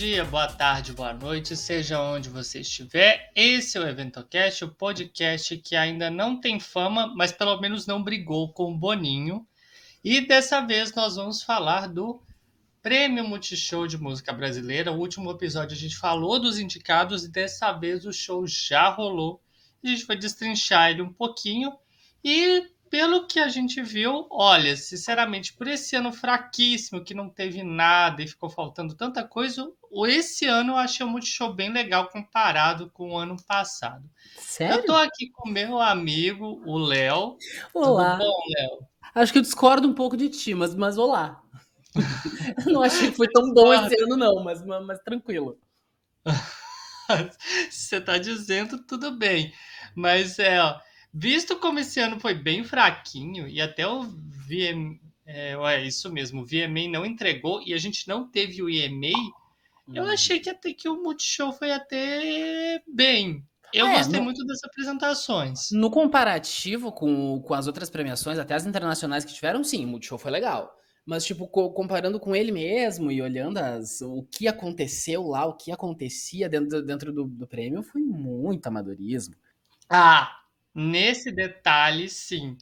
Dia, boa tarde, boa noite, seja onde você estiver. Esse é o EventoCast, o podcast que ainda não tem fama, mas pelo menos não brigou com o Boninho. E dessa vez nós vamos falar do Prêmio Multishow de Música Brasileira. O último episódio a gente falou dos indicados e dessa vez o show já rolou. A gente vai destrinchar ele um pouquinho e pelo que a gente viu, olha, sinceramente, por esse ano fraquíssimo, que não teve nada e ficou faltando tanta coisa, esse ano eu achei o Multishow bem legal comparado com o ano passado. Sério? Eu tô aqui com meu amigo, o Léo. Olá. Tudo bom, Léo? Acho que eu discordo um pouco de ti, mas, mas olá. não achei que foi tão bom esse ano, não, mas, mas, mas tranquilo. Você tá dizendo, tudo bem. Mas é, ó, visto como esse ano foi bem fraquinho e até o VMA, é, é isso mesmo, o VMA não entregou e a gente não teve o EMA, eu Hum. achei que até que o Multishow foi até bem. Eu É, gostei no- muito das apresentações. No comparativo com, com as outras premiações, até as internacionais que tiveram, sim, o Multishow foi legal. Mas, tipo, co- comparando com ele mesmo e olhando as, o que aconteceu lá, o que acontecia dentro, dentro do, do prêmio, foi muito amadorismo. Ah, nesse detalhe, sim.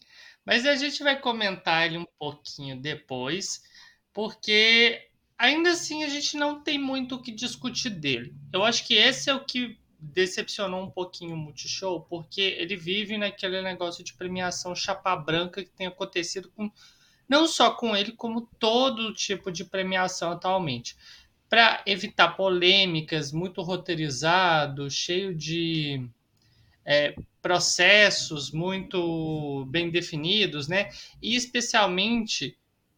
Mas a gente vai comentar ele um pouquinho depois, porque ainda assim a gente não tem muito o que discutir dele. Eu acho que esse é o que decepcionou um pouquinho o Multishow, porque ele vive naquele negócio de premiação chapa branca que tem acontecido com não só com ele, como todo tipo de premiação atualmente. Para evitar polêmicas, muito roteirizado, cheio de é, processos muito bem definidos, né? E especialmente,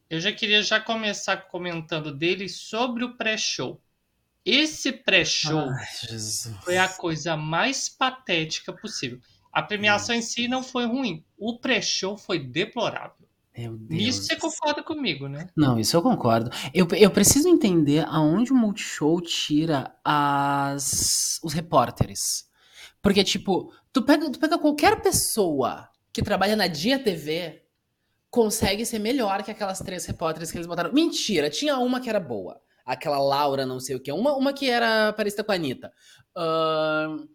eu já queria já começar comentando dele sobre o pré-show. Esse pré-show foi a coisa mais patética possível. A premiação em si não foi ruim, o pré-show foi deplorável. Deus. Nisso você concorda comigo, né? Não, isso eu concordo. Eu, eu preciso entender aonde o Multishow tira as, os repórteres. Porque, tipo, tu pega, tu pega qualquer pessoa que trabalha na Dia TV, consegue ser melhor que aquelas três repórteres que eles botaram. Mentira, tinha uma que era boa. Aquela Laura, não sei o que. Uma, uma que era parecida com a Anitta. Ahn,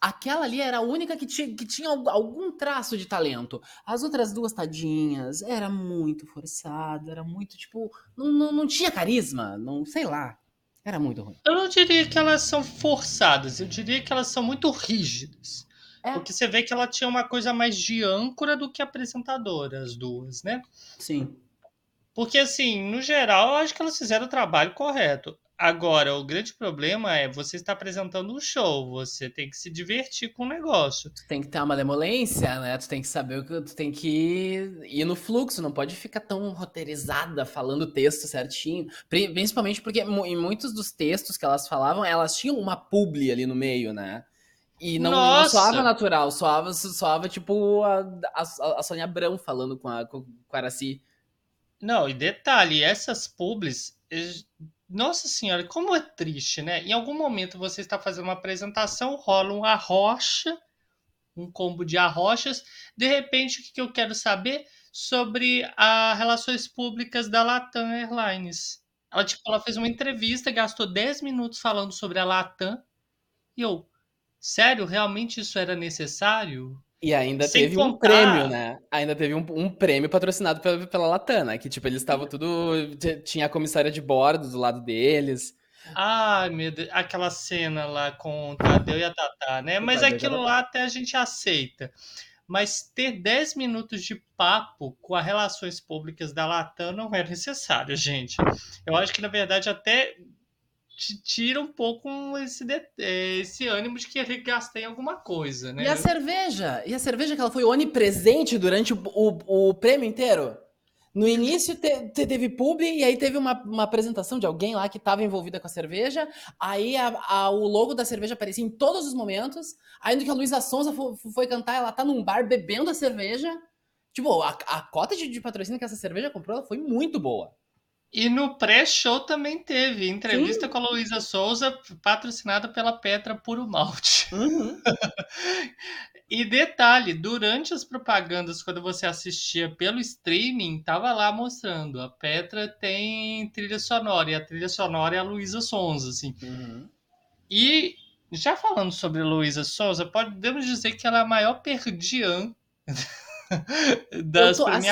aquela ali era a única que tinha, que tinha al- algum traço de talento. As outras duas tadinhas, era muito forçado, era muito, tipo, não, não, não tinha carisma, não sei lá. Era muito ruim. Eu não diria que elas são forçadas, eu diria que elas são muito rígidas. É. Porque você vê que ela tinha uma coisa mais de âncora do que apresentadora, as duas, né? Sim. Porque, assim, no geral, eu acho que elas fizeram o trabalho correto. Agora, o grande problema é você está apresentando um show, você tem que se divertir com o negócio. Tu tem que ter uma demolência, né? Tu tem que saber o que tu tem que ir no fluxo, não pode ficar tão roteirizada falando o texto certinho. Pri- Principalmente porque em muitos dos textos que elas falavam, elas tinham uma publi ali no meio, né? E não, não soava natural, soava, soava tipo a, a, a Sônia Abrão falando com a, com com a Araci. Não, e detalhe, essas publis, eles- nossa senhora, como é triste, né? Em algum momento você está fazendo uma apresentação, rola um arrocha, um combo de arrochas. De repente, o que que eu quero saber sobre as relações públicas da Latam Airlines? Ela, tipo, ela fez uma entrevista, gastou 10 minutos falando sobre a Latam. E eu, sério, realmente isso era necessário? E ainda Sem teve um contar- prêmio, né? Ainda teve um, um prêmio patrocinado pela, pela Latam, né? Que, tipo, eles estavam tudo... Tinha a comissária de bordo do lado deles. Ai, meu Deus, aquela cena lá com o Tadeu e a Tatá, né? Mas aquilo lá até a gente aceita. Mas ter 10 minutos de papo com as relações públicas da Latam não é necessário, gente. Eu acho que, na verdade, até tira um pouco esse, de- eh, esse ânimo de querer gastar em alguma coisa, né? E a cerveja? E a cerveja que ela foi onipresente durante o, o, o prêmio inteiro? No início te- te- teve pub e aí teve uma, uma apresentação de alguém lá que estava envolvida com a cerveja. Aí a- a- o logo da cerveja aparecia em todos os momentos. No que a Luísa Sonza fo- foi, cantar, ela tá num bar bebendo a cerveja. Tipo, a, a cota de, de patrocínio que essa cerveja comprou foi muito boa. E no pré-show também teve entrevista Sim. com a Luísa Souza, patrocinada pela Petra Puro Malte. Uhum. E detalhe, durante as propagandas, quando você assistia pelo streaming, tava lá mostrando. A Petra tem trilha sonora, e a trilha sonora é a Luísa Sonza, assim. Uhum. E já falando sobre Luísa Sonza, podemos dizer que ela é a maior perdiã das tô, assim,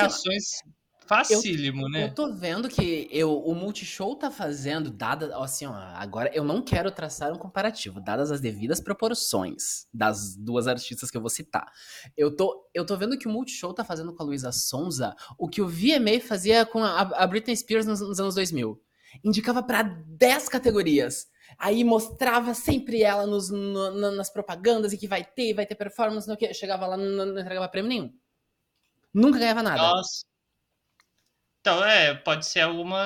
Facílimo, né? Eu tô vendo que eu, o Multishow tá fazendo, dada, assim, ó, agora eu não quero traçar um comparativo, dadas as devidas proporções das duas artistas que eu vou citar. Eu tô, eu tô vendo que o Multishow tá fazendo com a Luísa Sonza o que o VMA fazia com a, a Britney Spears nos, nos anos 2000. Indicava pra 10 categorias. Aí mostrava sempre ela nos, no, nas propagandas e que vai ter, vai ter performance, no que chegava lá, não, não entregava prêmio nenhum. Nunca ganhava nada. Nossa. Então, é, pode ser alguma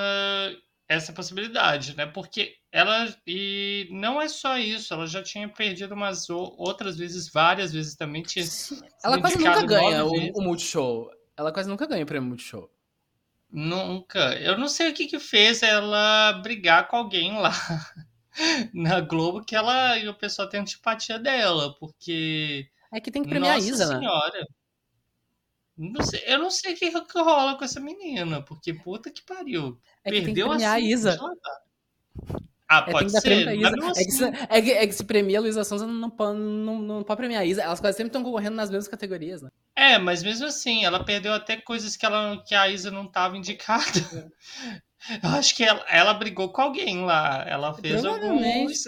essa possibilidade, né? Porque ela e não é só isso, ela já tinha perdido umas outras vezes, várias vezes também tinha. Ela quase nunca ganha o, o, Multishow. Ela quase nunca ganha o prêmio Multishow. Nunca. Eu não sei o que que fez ela brigar com alguém lá na Globo que ela e o pessoal tem antipatia dela, porque é que tem que premiar Nossa a Isa, senhora. né? Não sei, eu não sei o que, que rola com essa menina, porque puta que pariu. É que Perdeu tem que a Isa. Ah, É, pode ser. não É, que assim. se, é, que, é que se premia a Luísa Sonza, não, pode- não, não pode premiar a Isa. Elas quase sempre estão concorrendo nas mesmas categorias, né? É, mas mesmo assim, ela perdeu até coisas que, ela, que a Isa não estava indicada. Eu acho que ela, ela brigou com alguém lá. Ela fez algum Provavelmente.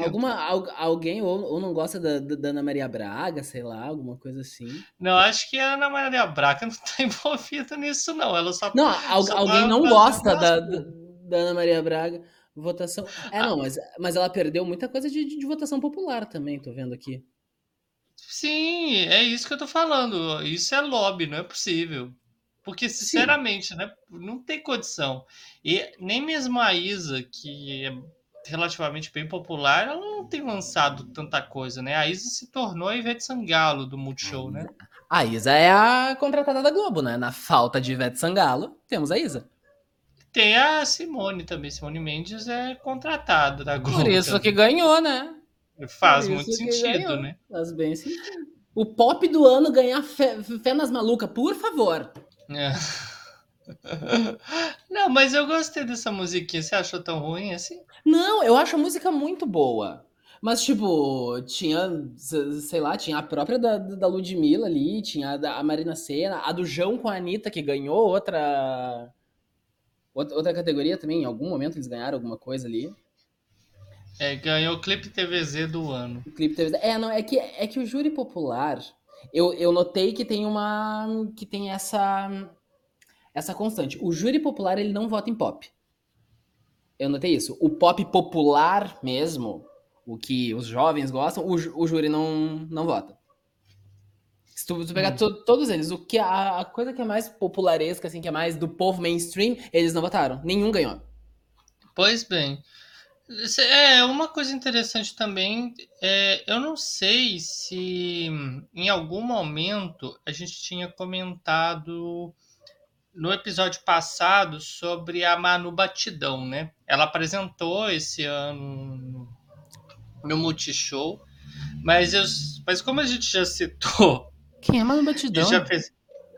Alguma, al- alguém ou, ou não gosta da, da Ana Maria Braga, sei lá, alguma coisa assim. Não, acho que a Ana Maria Braga não tá envolvida nisso, não. Ela só. Não, al- Só alguém pra não gosta da, da Ana Maria Braga. Votação. É, não, mas, mas ela perdeu muita coisa de, de, de votação popular também, tô vendo aqui. Sim, é isso que eu tô falando. Isso é lobby, não é possível. Porque, sinceramente, né, não tem condição. E nem mesmo a Isa, que é relativamente bem popular, ela não tem lançado tanta coisa, né? A Isa se tornou a Ivete Sangalo do Multishow, né? A Isa é a contratada da Globo, né? Na falta de Ivete Sangalo, temos a Isa. Tem a Simone também. Simone Mendes é contratada da Globo. Por isso também. que ganhou, né? Faz muito sentido, ganhou. né? Faz bem sentido. O pop do ano ganhar fé, fé nas malucas, por favor. É. Não, mas eu gostei dessa musiquinha. Você achou tão ruim assim? Não, eu acho a música muito boa. Mas, tipo, tinha, sei lá, tinha a própria da, da Ludmilla ali, tinha a da a Marina Senna, a do João com a Anitta, que ganhou outra. Outra categoria também, em algum momento eles ganharam alguma coisa ali. É, ganhou o clipe TVZ do ano. O clipe teve. É, não, é que, é que o júri popular, eu, eu notei que tem uma. que tem essa. essa constante. O júri popular, ele não vota em pop. Eu notei isso. O pop popular mesmo, o que os jovens gostam, o, o júri não, não vota. Se tu, tu pegar Hum. to- todos eles, o que a, a coisa que é mais popularesca, assim, que é mais do povo mainstream, eles não votaram. Nenhum ganhou. Pois bem. Cê- É, uma coisa interessante também, é, eu não sei se em algum momento a gente tinha comentado no episódio passado sobre a Manu Batidão, né? Ela apresentou esse ano no- Multishow, mas, eu, mas como a gente já citou Quem é Manu e Batidão? já fez.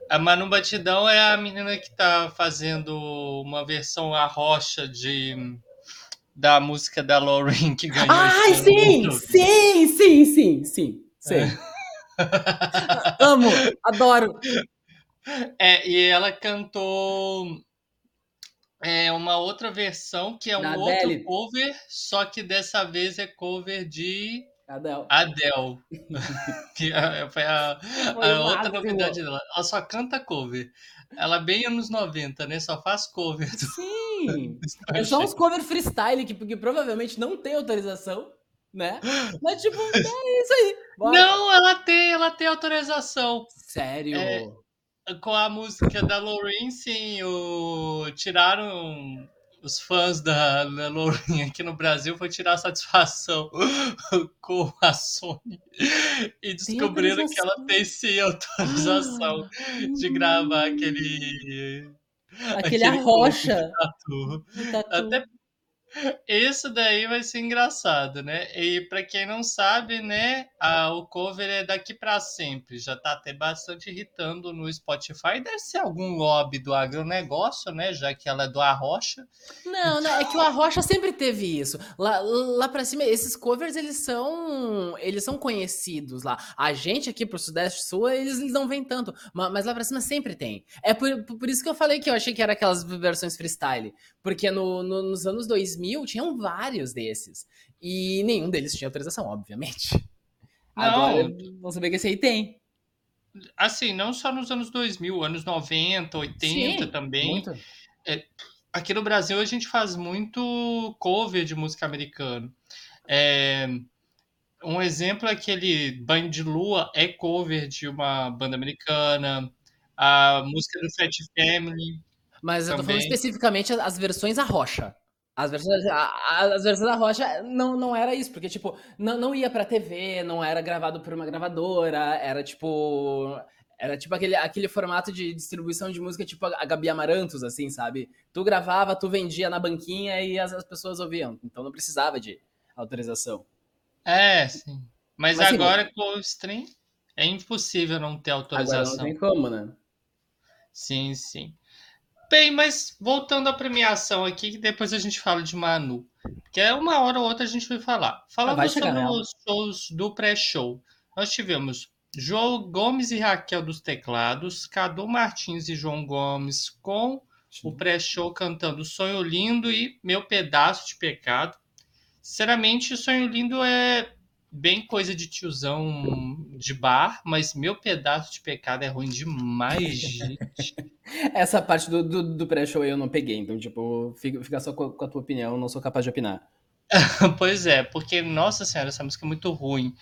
A Manu Batidão é a menina que tá fazendo uma versão a rocha de da música da Lauren que ganhou. Ai, esse sim! ano. Sim, sim, sim, sim. Sei. Amo, adoro. É, e ela cantou é, uma outra versão que é um outro Adele. cover, só que dessa vez é cover de Adel. Adele. que é- foi a, a outra novidade dela. Ela só canta cover. Ela é bem anos 90, né? Só faz cover. do- Sim. É só uns cover freestyle que, que provavelmente não tem autorização, né? Mas, tipo, é isso aí. Bora. Não, ela tem, ela tem autorização. Sério. É. Com a música da Lorraine, sim, o... tiraram os fãs da, da aqui no Brasil foi tirar satisfação com a Sony e descobriram que ela tem sim autorização de gravar aquele Aquele arrocha. Tatu. tatu. Até isso daí vai ser engraçado, né? E pra quem não sabe, né, a, o cover é daqui pra sempre. Já tá até bastante irritando no Spotify. Deve ser algum lobby do agronegócio, né? Já que ela é do Arrocha. Não, não, é que o Arrocha sempre teve isso. Lá, lá pra cima, esses covers, eles são eles são conhecidos lá. A gente aqui pro Sudeste Sul, eles, não vêm tanto. ma- Mas, lá pra cima sempre tem. É por, por isso que eu falei que eu achei que era aquelas versões freestyle. Porque no- no- nos anos 2000 tinham vários desses. E nenhum deles tinha autorização, obviamente. Não. Agora, vamos saber que esse aí tem. Assim, não só nos anos 2000, anos 90, 80 Sim, também. Muito. Aqui no Brasil a gente faz muito cover de música americana. É, um exemplo é aquele Banho de Lua é cover de uma banda americana. A música do Fat Family. Mas eu tô falando Também. especificamente as, versões Arrocha. As versões, a- as versões Arrocha não, não era isso, porque, tipo, não, não ia pra TV, não era gravado por uma gravadora, era tipo. Era tipo aquele, aquele formato de distribuição de música, tipo a Gabi Amarantos, assim, sabe? Tu gravava, tu vendia na banquinha e as, as pessoas ouviam. Então não precisava de autorização. É, sim. Mas, Mas, sim, agora com o stream é impossível não ter Agora autorização. não tem como, né? Sim, sim. Bem, mas voltando à premiação aqui, que depois a gente fala de Manu. Que é uma hora ou outra a gente vai falar. Falando Ah, vai sobre nela. os shows do pré-show, nós tivemos João Gomes e Raquel dos teclados, Cadu Martins e João Gomes com o pré-show cantando Sonho Lindo e Meu Pedaço de Pecado. Sinceramente, Sonho Lindo é bem coisa de tiozão de bar, mas Meu Pedaço de Pecado é ruim demais, gente. Essa parte do, do, do pré-show eu não peguei, então, tipo, fica, só com a, tua opinião, não sou capaz de opinar. Pois é, porque, nossa senhora, essa música é muito ruim.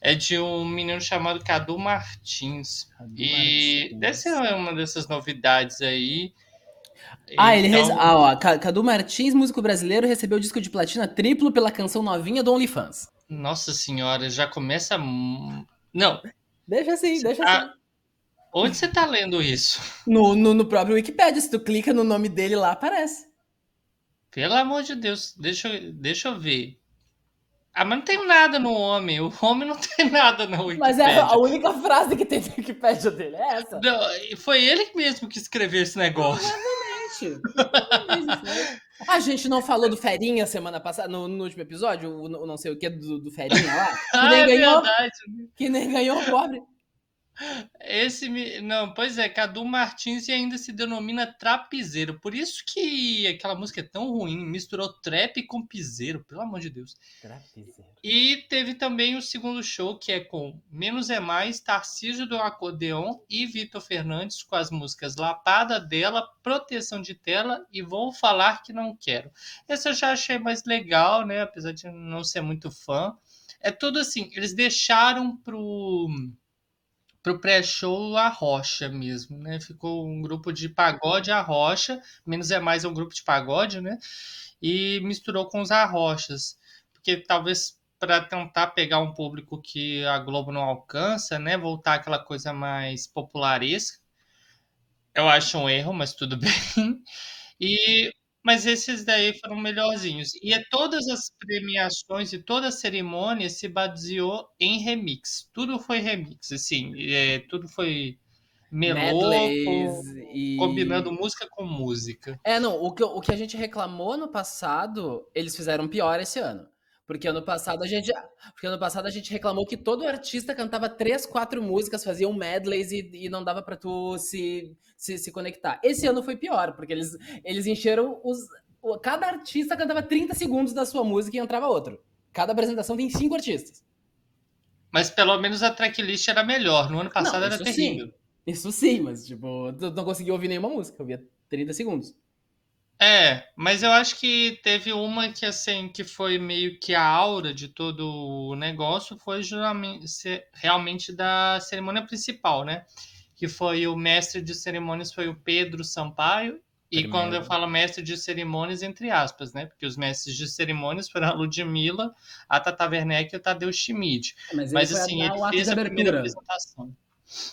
É de um menino chamado Cadu Martins. E Martins. deve ser uma dessas novidades aí. Ah, ele Então, rece... ah, ó, Ca- Cadu Martins, músico brasileiro, recebeu o disco de platina triplo pela canção novinha do OnlyFans. Nossa senhora, já começa. Não, Deixa assim, deixa Ah. assim. onde você tá lendo isso? No, no, no próprio Wikipedia, se tu clica no nome dele lá, aparece. Pelo amor de Deus, deixa, eu- deixa eu ver. Ah, mas não tem nada no homem. O homem não tem nada na Wikipedia. Mas é a única frase que tem no Wikipedia dele, é essa. Não, foi ele mesmo que escreveu esse negócio. Gente, A gente não falou do Ferinha semana passada, no, no último episódio, o, o não sei o que do, do Ferinha lá? Que Ah, nem é ganhou, verdade. que nem ganhou, pobre. Esse me... não, pois é, Cadu Martins e ainda se denomina trapizeiro. Por isso que aquela música é tão ruim, misturou trap com piseiro, pelo amor de Deus. E teve também o segundo show, que é com Menos é Mais, Tarcísio do Acordeon e Vitor Fernandes com as músicas Lapada dela, Proteção de Tela e Vou Falar Que Não Quero. Esse eu já achei mais legal, né? Apesar de não ser muito fã. É tudo assim, eles deixaram pro pro pré-show a Rocha mesmo, né? Ficou um grupo de pagode a Rocha, menos é mais é um grupo de pagode, né? E misturou com os arrochas, porque talvez para tentar pegar um público que a Globo não alcança, né? Voltar aquela coisa mais popularesca. Eu acho um erro, mas tudo bem. E mas esses daí foram melhorzinhos. E é todas as premiações e toda a cerimônia se baseou em remix. Tudo foi remix, assim. é, tudo foi melô, Medleys e... combinando música com música. É, não, o que, o que a gente reclamou no passado, eles fizeram pior esse ano. Porque ano passado a gente, porque ano passado a gente reclamou que todo artista cantava três, quatro músicas, fazia um medleys e, e não dava pra tu se, se, se conectar. Esse ano foi pior, porque eles, eles encheram os. Cada artista cantava 30 segundos da sua música e entrava outro. Cada apresentação tem cinco artistas. Mas pelo menos a tracklist era melhor. No ano passado Não, era terrível. sim. Isso sim, mas tipo, tu não conseguia ouvir nenhuma música, eu via 30 segundos. É, mas eu acho que teve uma que assim que foi meio que a aura de todo o negócio foi realmente da cerimônia principal, né? Que foi o mestre de cerimônias foi o Pedro Sampaio. E Primeiro. quando eu falo mestre de cerimônias, entre aspas, né? Porque os mestres de cerimônias foram a Ludmilla, a Tata Werneck e o Tadeu Schmidt. Mas, Mas ele foi assim, a- ele o ato fez de a primeira abertura. apresentação.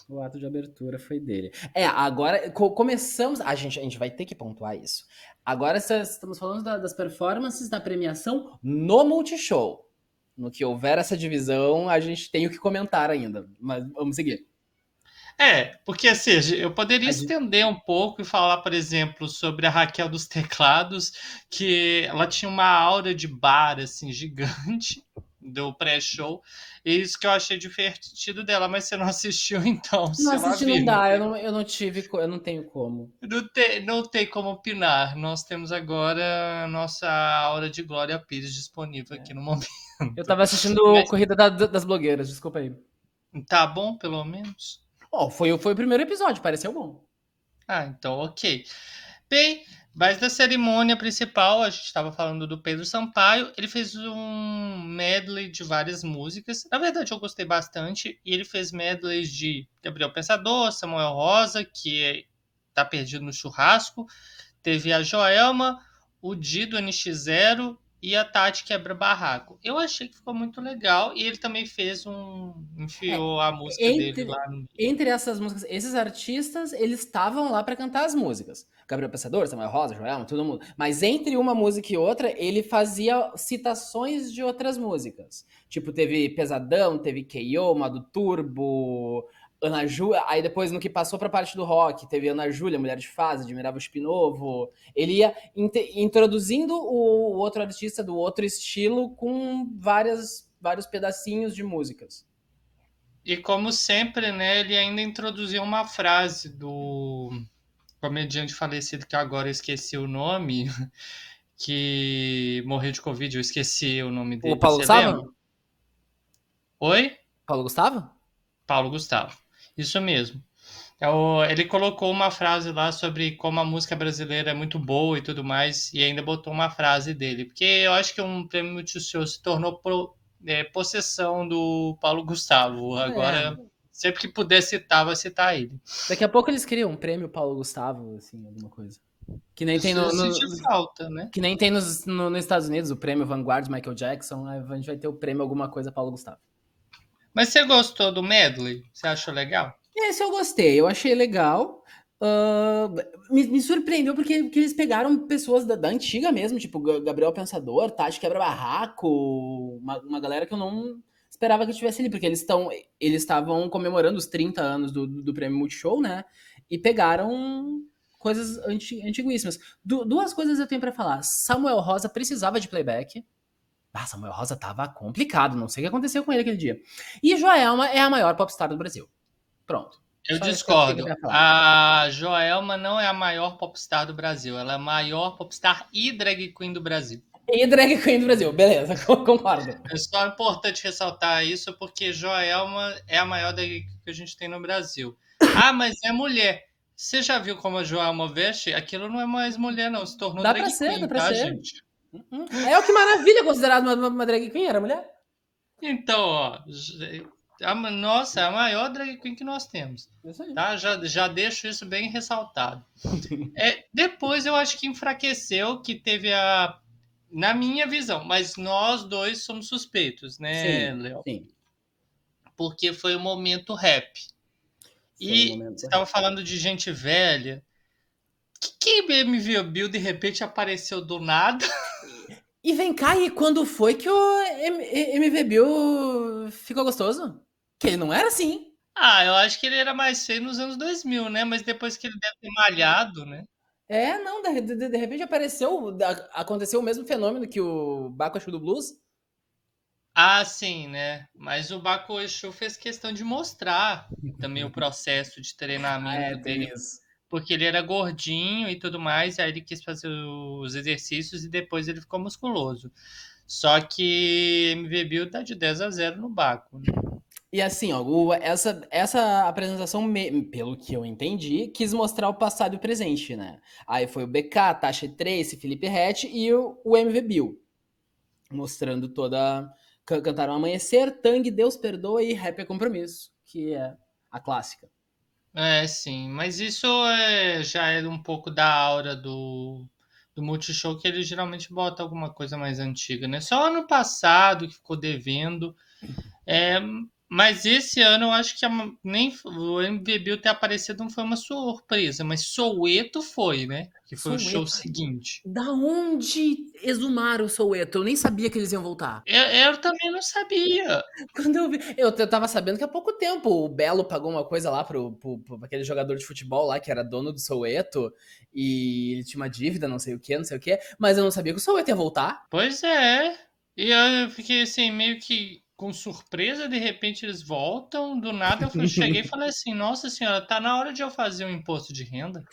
O ato de abertura foi dele. É, agora co começamos. A gente, a gente vai ter que pontuar isso. Agora estamos falando da, das performances da premiação no Multishow. No que houver essa divisão, a gente tem o que comentar ainda. Mas vamos seguir. É, porque assim, eu poderia estender um pouco e falar, por exemplo, sobre a Raquel dos Teclados, que ela tinha uma aura de bar, assim, gigante do pré-show. E isso que eu achei divertido dela, mas você não assistiu então. Não assisti, não dá, eu não, eu não tive, eu não tenho como. Não tem, não tem como opinar. Nós temos agora a nossa aura de Glória Pires disponível é. aqui no momento. Eu tava assistindo mas... Corrida da, das Blogueiras, desculpa aí. Tá bom, pelo menos? Oh, foi, foi o primeiro episódio, pareceu bom. Ah, então ok. Bem, mas da cerimônia principal, a gente estava falando do Pedro Sampaio, ele fez um medley de várias músicas. Na verdade, eu gostei bastante. E ele fez medleys de Gabriel Pensador, Samuel Rosa, que tá perdido no churrasco. Teve a Joelma, o Dido NX0 e a Tati Quebra Barraco. Eu achei que ficou muito legal e ele também fez um. enfiou é, a música entre, dele lá no. Entre essas músicas, esses artistas, eles estavam lá para cantar as músicas. Gabriel Pensador, Samuel Rosa, Joel, todo mundo. Mas entre uma música e outra, ele fazia citações de outras músicas. Tipo, teve Pesadão, teve K.O., Mado Turbo, Ana Júlia, aí depois no que passou para a parte do rock, teve Ana Júlia, Mulher de Fase, Admirava Spinovo. Ele ia introduzindo o, o outro artista do outro estilo com várias, vários pedacinhos de músicas. E como sempre, né, ele ainda introduziu uma frase do comediante falecido que agora eu esqueci o nome, que morreu de Covid, eu esqueci o nome dele. O Paulo Gustavo? Oi? Paulo Gustavo? Paulo Gustavo. Isso mesmo. É ele colocou uma frase lá sobre como a música brasileira é muito boa e tudo mais, e ainda botou uma frase dele. Porque eu acho que um prêmio Multishow se tornou pro, é, possessão do Paulo Gustavo. Agora, é. sempre que puder citar, vai citar ele. Daqui a pouco eles criam um prêmio Paulo Gustavo, assim, alguma coisa. Que nem tem no, no falta, né? Que nem tem nos, no, nos Estados Unidos o prêmio Vanguard Michael Jackson. A gente vai ter o prêmio alguma coisa Paulo Gustavo. Mas você gostou do medley? Você achou legal? Esse eu gostei, eu achei legal. Uh, me, me, surpreendeu porque, porque, eles pegaram pessoas da, da, antiga mesmo, tipo Gabriel Pensador, Tati Quebra Barraco, uma, uma galera que eu não esperava que estivesse ali, porque eles estão eles estavam comemorando os 30 anos do, do, do Prêmio Multishow, né? E pegaram coisas anti, antiguíssimas. Du, duas coisas eu tenho para falar. Samuel Rosa precisava de playback. Ah, Samuel Rosa tava complicado, não sei o que aconteceu com ele aquele dia. E Joelma é a maior popstar do Brasil. Pronto. Eu Só discordo. A Joelma não é a maior popstar do Brasil. Ela é a maior popstar e drag queen do Brasil. E drag queen do Brasil, beleza, concordo. É só importante ressaltar isso porque Joelma é a maior drag queen que a gente tem no Brasil. Ah, mas é mulher. Você já viu como a Joelma veste? Aquilo não é mais mulher, não. Se tornou dá drag pra ser, queen, dá pra tá, ser. gente? Uhum. É o que maravilha considerado uma, uma drag queen, era mulher? Então, ó, nossa, é a maior drag queen que nós temos. Tá? Já, já deixo isso bem ressaltado. é, depois eu acho que enfraqueceu, que teve a. Na minha visão, mas nós dois somos suspeitos, né, Léo? Sim. Porque foi o momento rap. Foi e você estava falando de gente velha. Que, que MV Bill de repente apareceu do nada? E vem cá, e quando foi que o MV Bill ficou gostoso? Que ele não era assim. Ah, eu acho que ele era mais feio nos anos 2000, né? Mas depois que ele deve ter malhado, né? É, não, de, de, de repente apareceu, aconteceu o mesmo fenômeno que o Exu do Blues. Ah, sim, né? Mas o Exu fez questão de mostrar também o processo de treinamento é, dele. Isso. Porque ele era gordinho e tudo mais, e aí ele quis fazer os exercícios e depois ele ficou musculoso. Só que MV Bill tá de 10 a 0 no Baco, né? E assim, ó, o, essa, essa apresentação, me, pelo que eu entendi, quis mostrar o passado e o presente, né? Aí foi o BK, Tasha Trace, Felipe Rett e o, o MV Bill. Mostrando toda. Cantaram Amanhecer, Tang, Deus Perdoa e Rap é Compromisso, que é a clássica. É, sim, mas isso é, já é um pouco da aura do, do Multishow, que ele geralmente bota alguma coisa mais antiga, né? Só ano passado que ficou devendo. É, Mas esse ano eu acho que a, nem o MVB ter aparecido não foi uma surpresa, mas Soueto foi, né? Que foi Soueto. o show seguinte. Da onde exumaram o Soueto? Eu nem sabia que eles iam voltar. Eu, eu também não sabia. Quando eu vi. Eu, eu tava sabendo que há pouco tempo o Belo pagou uma coisa lá pro, pro, pro aquele jogador de futebol lá que era dono do Soueto e ele tinha uma dívida, não sei o que, não sei o que, mas eu não sabia que o Soueto ia voltar. Pois é. E eu fiquei assim, meio que com surpresa, de repente eles voltam. Do nada eu cheguei e falei assim: Nossa senhora, tá na hora de eu fazer um imposto de renda.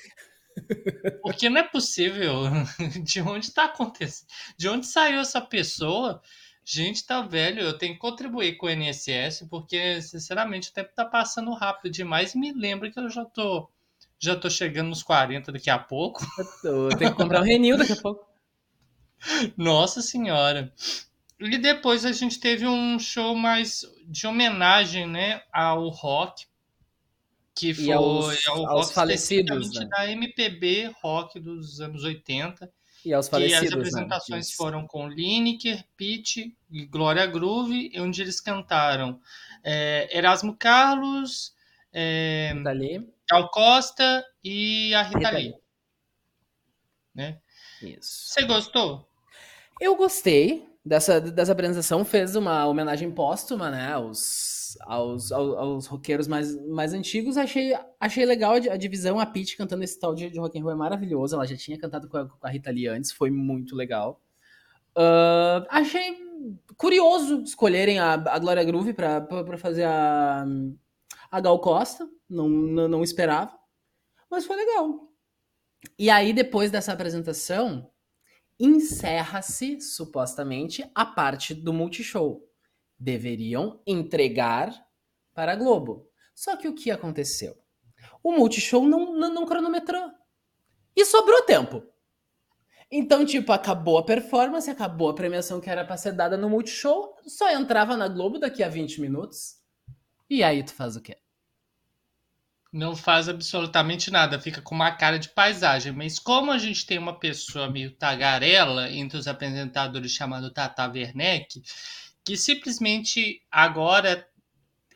Porque não é possível. De onde tá acontecendo? De onde saiu essa pessoa? Gente, tá velho. Eu tenho que contribuir com o INSS, porque, sinceramente, o tempo tá passando rápido demais. Me lembra que eu já tô. Já tô chegando nos 40 daqui a pouco. Eu tenho que comprar um renil daqui a pouco. Nossa senhora. E depois a gente teve um show mais de homenagem, né, ao rock, que foi aos, ao aos falecidos, né? da MPB rock dos anos 80. E aos falecidos, E as apresentações né? foram com Lineker, Pete e Glória Groove, onde eles cantaram é, Erasmo Carlos, é, Al Costa e a Rita, Rita Lee. Lee. Né? Isso. Você gostou? Eu gostei dessa, dessa apresentação fez uma homenagem póstuma, né, aos, aos, aos, aos roqueiros mais, mais antigos. Achei, achei legal a, divisão, a Pete cantando esse tal de, de rock and roll é maravilhoso. Ela já tinha cantado com a, com a Rita Lee antes, foi muito legal. Uh, achei curioso escolherem a, a Glória Groove para fazer a, a Gal Costa, não, não, não esperava, mas foi legal. E aí, depois dessa apresentação, encerra-se, supostamente, a parte do Multishow. Deveriam entregar para a Globo. Só que o que aconteceu? O Multishow não, não, não cronometrou. E sobrou tempo. Então, tipo, acabou a performance, acabou a premiação que era para ser dada no Multishow, só entrava na Globo daqui a 20 minutos. E aí tu faz o quê? Não faz absolutamente nada, fica com uma cara de paisagem. Mas como a gente tem uma pessoa meio tagarela entre os apresentadores chamado Tata Werneck, que simplesmente agora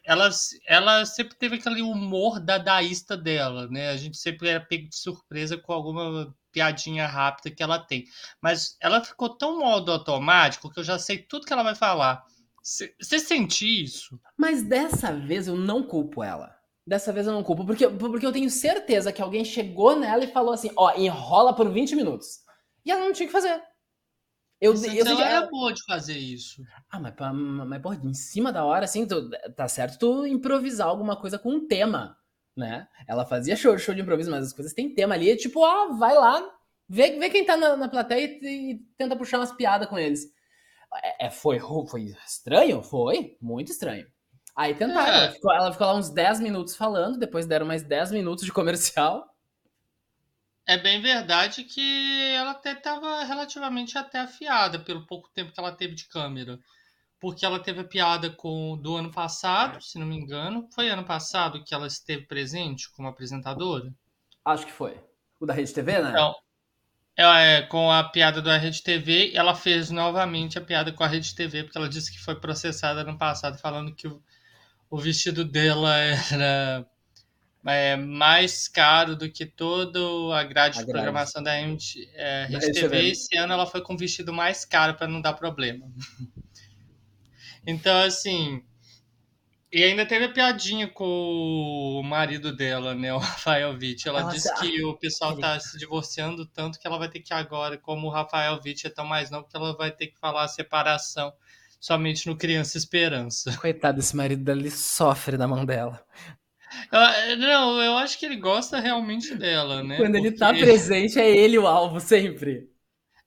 ela, ela sempre teve aquele humor dadaísta dela, né? A gente sempre era pego de surpresa com alguma piadinha rápida que ela tem. Mas ela ficou tão modo automático que eu já sei tudo que ela vai falar. Você sente isso? Mas dessa vez eu não culpo ela. Dessa vez eu não culpo, porque, porque eu tenho certeza que alguém chegou nela e falou assim: ó, enrola por 20 minutos. E ela não tinha que fazer. Eu, Mas eu, ela era boa de fazer isso. Ah, mas, mas porra, em cima da hora, assim, tu, tá certo tu improvisar alguma coisa com um tema, né? Ela fazia show, show de improviso, mas as coisas têm tema ali, é tipo, ó, vai lá, vê, vê quem tá na, na plateia e, e, tenta puxar umas piadas com eles. É, é, foi, foi estranho? Foi, muito estranho. Aí tentaram. É. Ela, ficou, ela ficou lá uns 10 minutos falando, depois deram mais 10 minutos de comercial. É bem verdade que ela até estava relativamente até afiada pelo pouco tempo que ela teve de câmera. Porque ela teve a piada com do ano passado, se não me engano. Foi ano passado que ela esteve presente como apresentadora? Acho que foi. O da Rede TV, né? Então, é, com a piada da Rede TV, ela fez novamente a piada com a Rede TV, porque ela disse que foi processada no passado, falando que o, o vestido dela era é, mais caro do que toda a grade a de programação da Rede, é, Rede TV. Esse ano ela foi com o vestido mais caro para não dar problema. então, assim. E ainda teve a piadinha com o marido dela, né, o Rafael Witt. Ela Nossa, disse que o pessoal tá se divorciando tanto que ela vai ter que agora, como o Rafael Witt é tão mais novo, que ela vai ter que falar a separação somente no Criança Esperança. Coitado, esse marido dela, ele sofre na mão dela. Eu, não, eu acho que ele gosta realmente dela, né? Quando Porque... ele tá presente, é ele o alvo, sempre.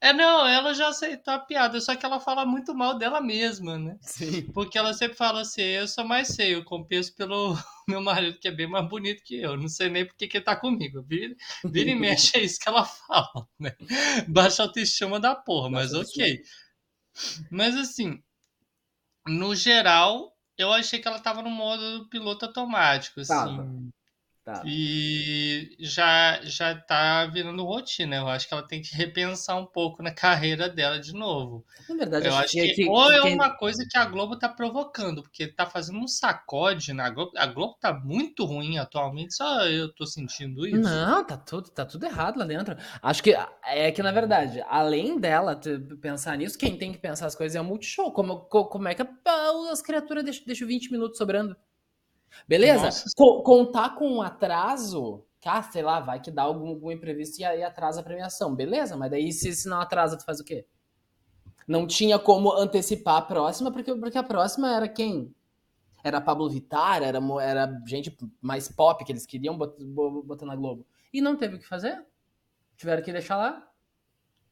É, não, ela já aceitou a piada, só que ela fala muito mal dela mesma, né? Sim. Porque ela sempre fala assim: eu sou mais feio, compenso pelo meu marido, que é bem mais bonito que eu. Não sei nem porque que ele tá comigo. Vira, vira e mexe, é isso que ela fala, né? Baixa autoestima da porra, mas ok. Mas assim, no geral, eu achei que ela tava no modo piloto automático, assim. Tava. Tá. E já, já tá virando rotina. Eu acho que ela tem que repensar um pouco na carreira dela de novo. Na verdade, Eu acho que, que- ou é que- uma coisa que a Globo tá provocando, porque tá fazendo um sacode na Globo. A Globo tá muito ruim atualmente, só eu tô sentindo isso. Não, tá tudo, tá tudo errado lá dentro. Acho que é que, na verdade, além dela pensar nisso, quem tem que pensar as coisas é o Multishow. Como, co- como é que a- as criaturas deixam, deixam 20 minutos sobrando? Beleza? Co- contar com um atraso, ah, sei lá, vai que dá algum, algum imprevisto e aí atrasa a premiação. Beleza, mas daí se, se não atrasa, tu faz o quê? Não tinha como antecipar a próxima, porque, porque a próxima era quem? Era Pablo Vittar, era, era gente mais pop que eles queriam bot- bo- botar na Globo. E não teve o que fazer. Tiveram que deixar lá.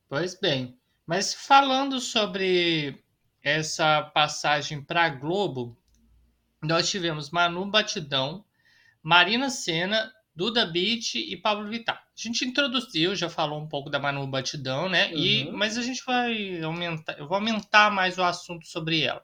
Pois bem. Mas falando sobre essa passagem para Globo, nós tivemos Manu Batidão, Marina Senna, Duda Beat e Pablo Vittar. A gente introduziu, já falou um pouco da Manu Batidão, né? E, Uhum. mas a gente vai aumentar, eu vou aumentar mais o assunto sobre ela.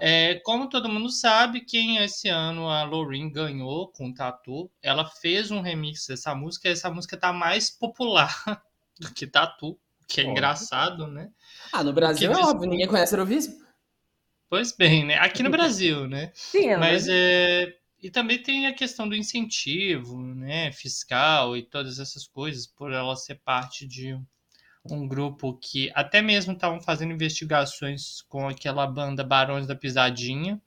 É, como todo mundo sabe, quem esse ano a Loreen ganhou com Tatu, ela fez um remix dessa música e essa música tá mais popular do que Tatu, o que é Óbvio. engraçado, né? Ah, no Brasil é diz- óbvio, ninguém conhece Eurovismo. Pois bem, né? Aqui no Brasil, né? Sim, Mas é. E também tem a questão do incentivo, né? Fiscal e todas essas coisas, por ela ser parte de um grupo que até mesmo estavam fazendo investigações com aquela banda Barões da Pisadinha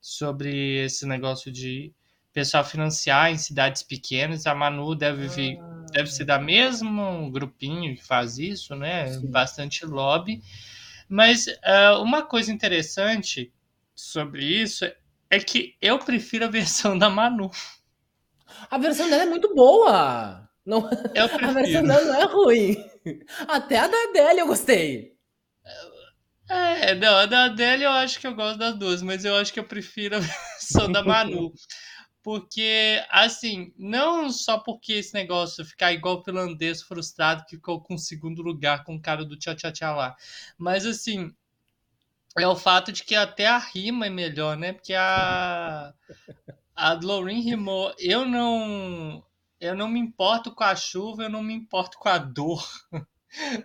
sobre esse negócio de pessoal financiar em cidades pequenas. A Manu deve vir, deve ser da mesmo grupinho que faz isso, né? Sim. Bastante lobby. Mas ah, uma coisa interessante sobre isso é que eu prefiro a versão da Manu. A versão dela é muito boa. Não, a versão dela não é ruim. Até a da Adele eu gostei. É, não, a da Adele eu acho que eu gosto das duas, mas eu acho que eu prefiro a versão da Manu. Porque, assim, não só porque esse negócio ficar igual o finlandês frustrado que ficou com o segundo lugar com o cara do Tchá Tchá Tchá lá. Mas, assim, é o fato de que até a rima é melhor, né? Porque a, a Loreen rimou, eu não, eu não me importo com a chuva, eu não me importo com a dor.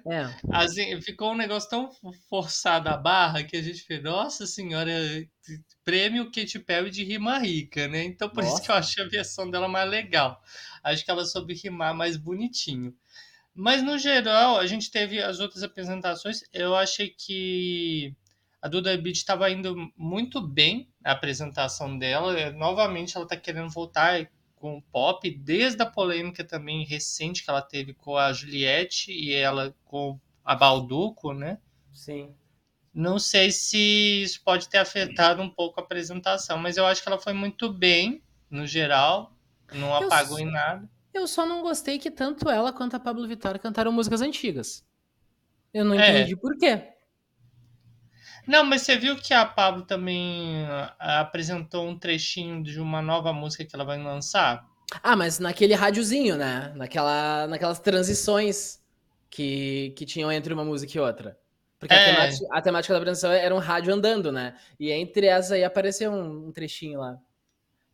É. Assim, ficou um negócio tão forçado a barra que a gente fez, nossa senhora, prêmio Katy Perry de rima rica, né? Então por isso Nossa. que eu achei a versão dela mais legal. Acho que ela soube rimar mais bonitinho. Mas no geral, a gente teve as outras apresentações, eu achei que a Duda Beat estava indo muito bem a apresentação dela. Novamente ela está querendo voltar com o pop, desde a polêmica também recente que ela teve com a Juliette e ela com a Balduco, né? Sim. Não sei se isso pode ter afetado um pouco a apresentação, mas eu acho que ela foi muito bem, no geral, não Eu apagou s- em nada. Eu só não gostei que tanto ela quanto a Pablo Vittar cantaram músicas antigas. Eu não É. entendi por quê. Não, mas você viu que a Pablo também ah, apresentou um trechinho de uma nova música que ela vai lançar? Ah, mas naquele rádiozinho, né? Naquela, naquelas transições que, que tinham entre uma música e outra. Porque a, É. temática, a temática da apresentação era um rádio andando, né? E entre essas aí apareceu um, um trechinho lá.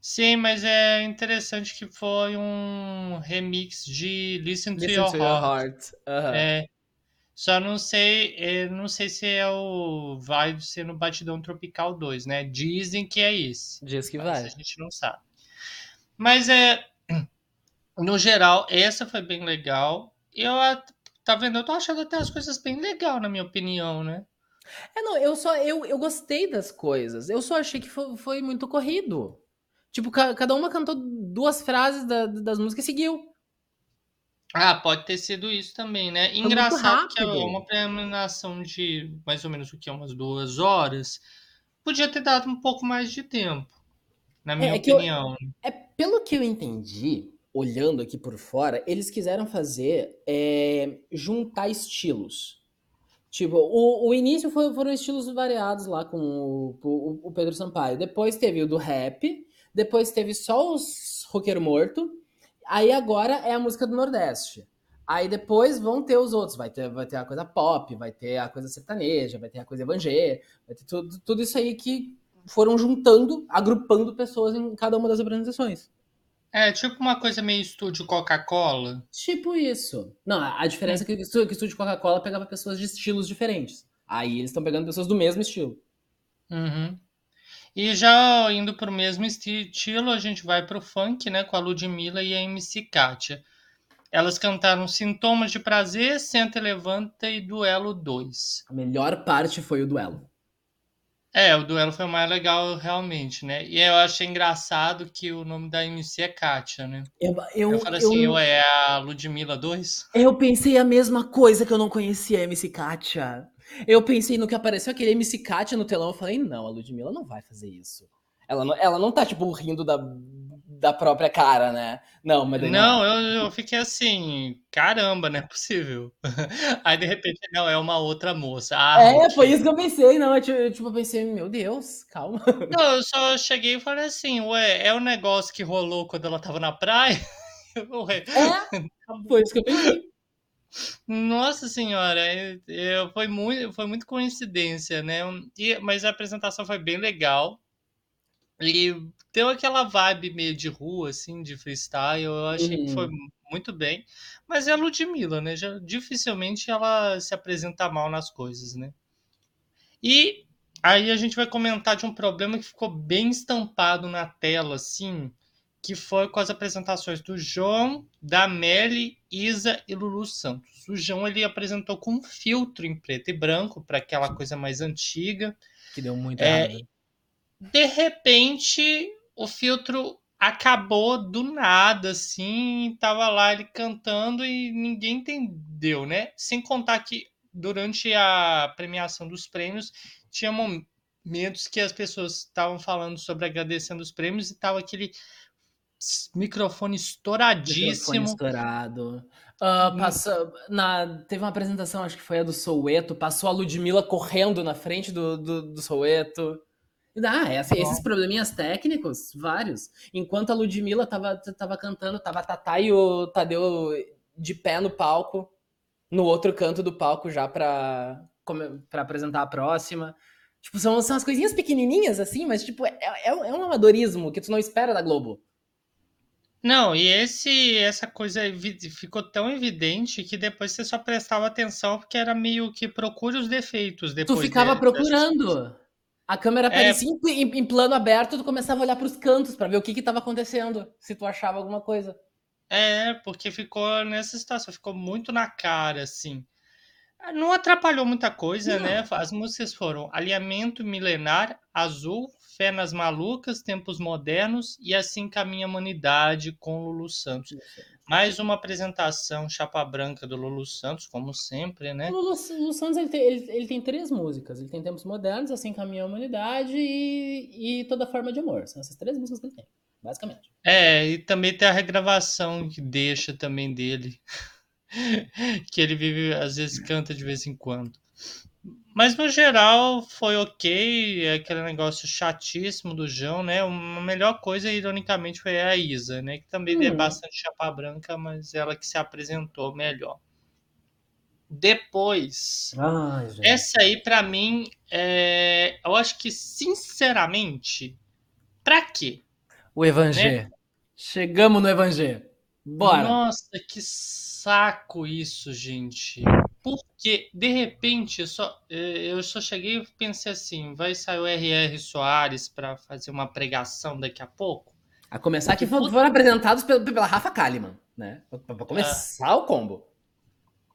Sim, mas é interessante que foi um remix de Listen to Listen Your to your Heart. heart. Aham. É, só não sei, é, não sei se é o vai ser no Batidão Tropical 2, né? Dizem que é esse. Diz que Mas vai. a gente não sabe. Mas é, no geral, essa foi bem legal. Eu tá vendo? Eu tô achando até as coisas bem legal, na minha opinião, né? É, não, eu só eu, eu gostei das coisas. Eu só achei que foi, foi muito corrido. Tipo, ca- cada uma cantou duas frases da- das músicas e seguiu. Ah, pode ter sido isso também, né? Engraçado que é uma premiação de mais ou menos o que? Umas duas horas. Podia ter dado um pouco mais de tempo, na minha é eu- opinião. É, pelo que eu entendi, olhando aqui por fora, eles quiseram fazer é, juntar estilos. Tipo, o, o início foi- foram estilos variados lá com o, o- o Pedro Sampaio. Depois teve o do rap, depois teve só os roqueiro morto. Aí agora é a música do Nordeste. Aí depois vão ter os outros. Vai ter, vai ter a coisa pop, vai ter a coisa sertaneja, vai ter a coisa evangélica, vai ter tudo, tudo isso aí que foram juntando, agrupando pessoas em cada uma das apresentações. É tipo uma coisa meio estúdio Coca-Cola. Tipo isso. Não, a diferença é que que o estúdio Coca-Cola pegava pessoas de estilos diferentes. Aí eles estão pegando pessoas do mesmo estilo. Uhum. E já indo pro mesmo esti- estilo, a gente vai pro funk, né? Com a Ludmilla e a MC Kátia. Elas cantaram Sintomas de Prazer, Senta e Levanta e Duelo 2. A melhor parte foi o duelo. É, o duelo foi o mais legal realmente, né? E eu achei engraçado que o nome da MC é Kátia, né? Eu, eu, Eu falei assim, ué, é a Ludmilla 2? eu pensei a mesma coisa que eu não conhecia a MC Katia. Eu pensei no que apareceu aquele MC Katia no telão. Eu falei, não, a Ludmilla não vai fazer isso. Ela não, ela não tá, tipo, rindo da, da própria cara, né? Não, mas daí Não, eu, eu fiquei assim, caramba, não é possível. Aí de repente, não, é uma outra moça. Ah, É, ok. foi isso que eu pensei, não. Eu, tipo, eu, tipo, pensei, meu Deus, calma. Não, eu só cheguei e falei assim, ué, é o negócio que rolou quando ela tava na praia? Ué, É, foi isso que eu pensei. Nossa senhora, é, foi muito, foi muito coincidência, né? E- mas a apresentação foi bem legal. E deu aquela vibe meio de rua, assim, de freestyle. Eu achei que foi muito bem. Mas é a Ludmilla, né? Já, dificilmente ela se apresenta mal nas coisas, né? E aí a gente vai comentar de um problema que ficou bem estampado na tela, assim, que foi com as apresentações do João, da Meli, Isa e Lulu Santos. O João ele apresentou com um filtro em preto e branco para aquela coisa mais antiga. Que deu muito É, errado. De repente, o filtro acabou do nada, assim, tava lá ele cantando e ninguém entendeu, né? Sem contar que durante a premiação dos prêmios tinha momentos que as pessoas estavam falando sobre agradecendo os prêmios e tava aquele microfone Microfone estouradíssimo. estourado. Ah, Hum. passa, na, teve uma apresentação, acho que foi a do Soueto, passou a Ludmilla correndo na frente do, do, do Soueto. Ah, essa- esses probleminhas técnicos, vários. Enquanto a Ludmilla tava, tava cantando, tava a Tatá e o Tadeu de pé no palco, no outro canto do palco já pra, pra apresentar a próxima. Tipo, são, são as coisinhas pequenininhas assim, mas tipo, é, é, é um amadorismo que tu não espera da Globo. Não, e esse essa coisa evi- ficou tão evidente que depois você só prestava atenção porque era meio que procure os defeitos Tu depois ficava de- procurando. A câmera É. aparecia em, em- em plano aberto, tu começava a olhar pros cantos pra ver o que que tava acontecendo, se tu achava alguma coisa. É, porque ficou nessa situação, ficou muito na cara, assim. Ah, Não atrapalhou muita coisa, Não. né? As músicas foram Alinhamento Milenar, Azul, Fé nas Malucas, Tempos Modernos e Assim Caminha a Humanidade com Lulu Santos. Mais uma apresentação chapa branca do Lulu Santos, como sempre, né? O Lulu, Lulu Santos ele tem, ele, ele tem três músicas. Ele tem Tempos Modernos, Assim Caminha a Humanidade e, e Toda Forma de Amor. São essas três músicas que ele tem, basicamente. É, e também tem a regravação que deixa também dele. que ele vive, às vezes canta de vez em quando. Mas no geral foi ok, é aquele negócio chatíssimo do João, né? A melhor coisa, ironicamente, foi a Isa, né? Que também é Hum. bastante chapa branca, mas ela que se apresentou melhor. Depois, Ai, essa aí pra mim, é... eu acho que sinceramente, pra quê? O Evangê. Chegamos no Evangê. Bora. Nossa, que saco isso, gente. Porque, de repente, eu só, eh, eu só cheguei e pensei assim: vai sair o R.R. Soares para fazer uma pregação daqui a pouco? A começar que foram, foram apresentados pela, pela Rafa Kalimann, né? Pra, pra começar o combo.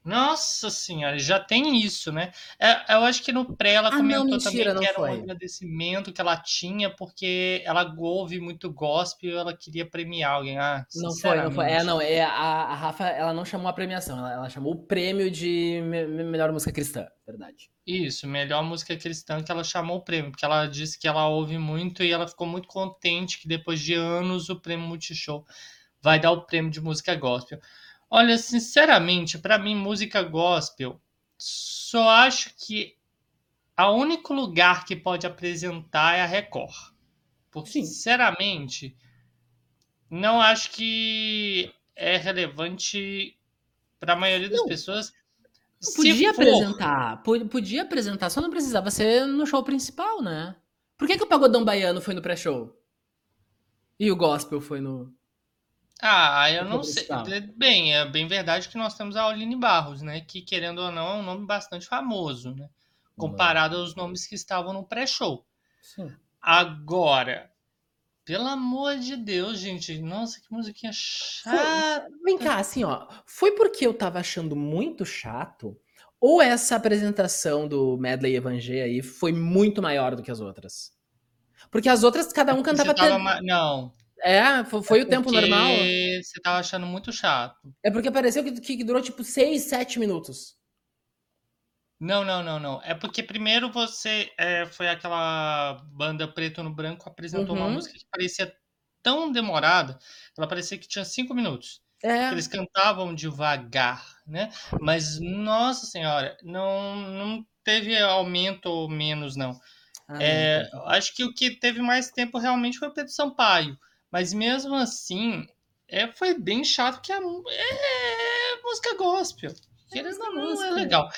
Nossa senhora, já tem isso, né? É, eu acho que no pré ela Ah, não, comentou mentira, também não que era um foi. agradecimento que ela tinha porque ela ouve muito gospel e ela queria premiar alguém. Ah, Não foi, não foi. É, não, é, a, a Rafa, ela não chamou a premiação, ela, ela chamou o prêmio de me- melhor música cristã, verdade. Isso, melhor música cristã que ela chamou o prêmio, porque ela disse que ela ouve muito e ela ficou muito contente que depois de anos o prêmio Multishow vai dar o prêmio de música gospel. Olha, sinceramente, pra mim música gospel, só acho que o único lugar que pode apresentar é a Record. Porque, Sim. sinceramente, não acho que é relevante para a maioria das Não. pessoas. Podia for- apresentar, po- podia apresentar, só não precisava ser no show principal, né? Por que, que o Pagodão Baiano foi no pré-show? E o Gospel foi no. Ah, eu é não sei. principal. Bem, é bem verdade que nós temos a Aline Barros, né? Que, querendo ou não, é um nome bastante famoso, né? Comparado aos nomes que estavam no pré-show. Sim. Agora, pelo amor de Deus, gente. Nossa, que musiquinha chata. Vem cá, assim, ó. Foi porque eu tava achando muito chato? Ou essa apresentação do Medley Evangé aí foi muito maior do que as outras? Porque as outras, cada um cantava. Você tava te- ma- Não. É, fo- foi o tempo normal. Você tava achando muito chato. É porque pareceu que, que durou tipo 6, 7 minutos. Não, não, não, não. É porque primeiro você é, foi aquela banda preto no branco apresentou uma Uhum. música que parecia tão demorada, ela parecia que tinha cinco minutos. É. Eles cantavam devagar, né? Mas nossa senhora, não, não teve aumento ou menos não. Ah, É, acho que o que teve mais tempo realmente foi o Pedro Sampaio. Mas mesmo assim, é, foi bem chato que a mu- é, música gospel. Querendo música ou não, é gospel. legal.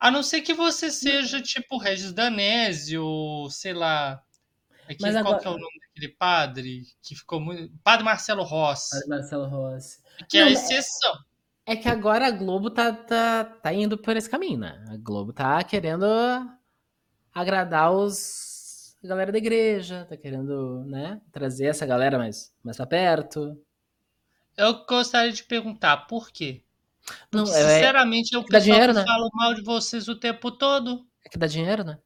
A não ser que você seja tipo Regis Danese ou sei lá. Aquele, Mas qual agora- que é o nome daquele padre que ficou muito. Padre Marcelo Rossi, Marcelo Rossi. que é a Não, exceção. É que agora a Globo tá, tá, tá indo por esse caminho, né? A Globo tá querendo agradar os a galera da igreja, tá querendo, né, trazer essa galera mais, mais pra perto. Eu gostaria de perguntar por quê? Não, Porque, é, sinceramente, é o pessoal dinheiro, que né? fala mal de vocês o tempo todo. é que dá dinheiro, né?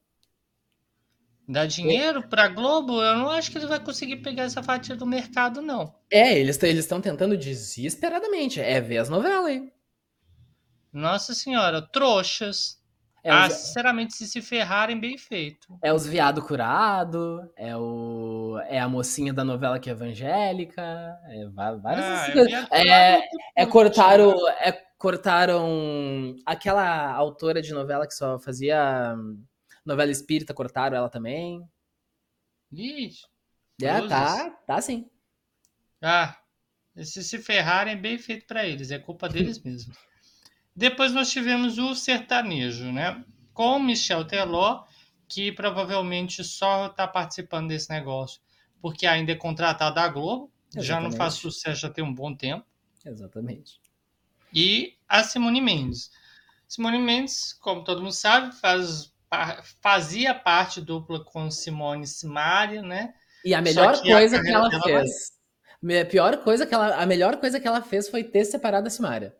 Dá dinheiro pra Globo? Eu não acho que ele vai conseguir pegar essa fatia do mercado, não. É, eles eles estão tentando desesperadamente, é ver as novelas aí. Nossa senhora, trouxas. É ah, os, sinceramente, se se ferrarem, bem feito. é os viado curado, é o é a mocinha da novela que é evangélica, é várias Ah, é coisas. É, É, tudo, cortaram, é, cortaram aquela autora de novela que só fazia novela espírita, cortaram ela também. Ixi. É, tá, tá sim. Ah, se se ferrarem, bem feito pra eles. É culpa deles mesmo. Depois nós tivemos o sertanejo, né? Com Michel Teló, que provavelmente só está participando desse negócio porque ainda é contratado da Globo. Já não faz Exatamente. sucesso já tem um bom tempo. Exatamente. E a Simone Mendes. Simone Mendes, como todo mundo sabe, faz, fazia parte dupla com Simone Simaria, né? E a melhor que a coisa que carreira ela fez. A pior coisa que ela, a melhor coisa que ela fez foi ter separado a Simária.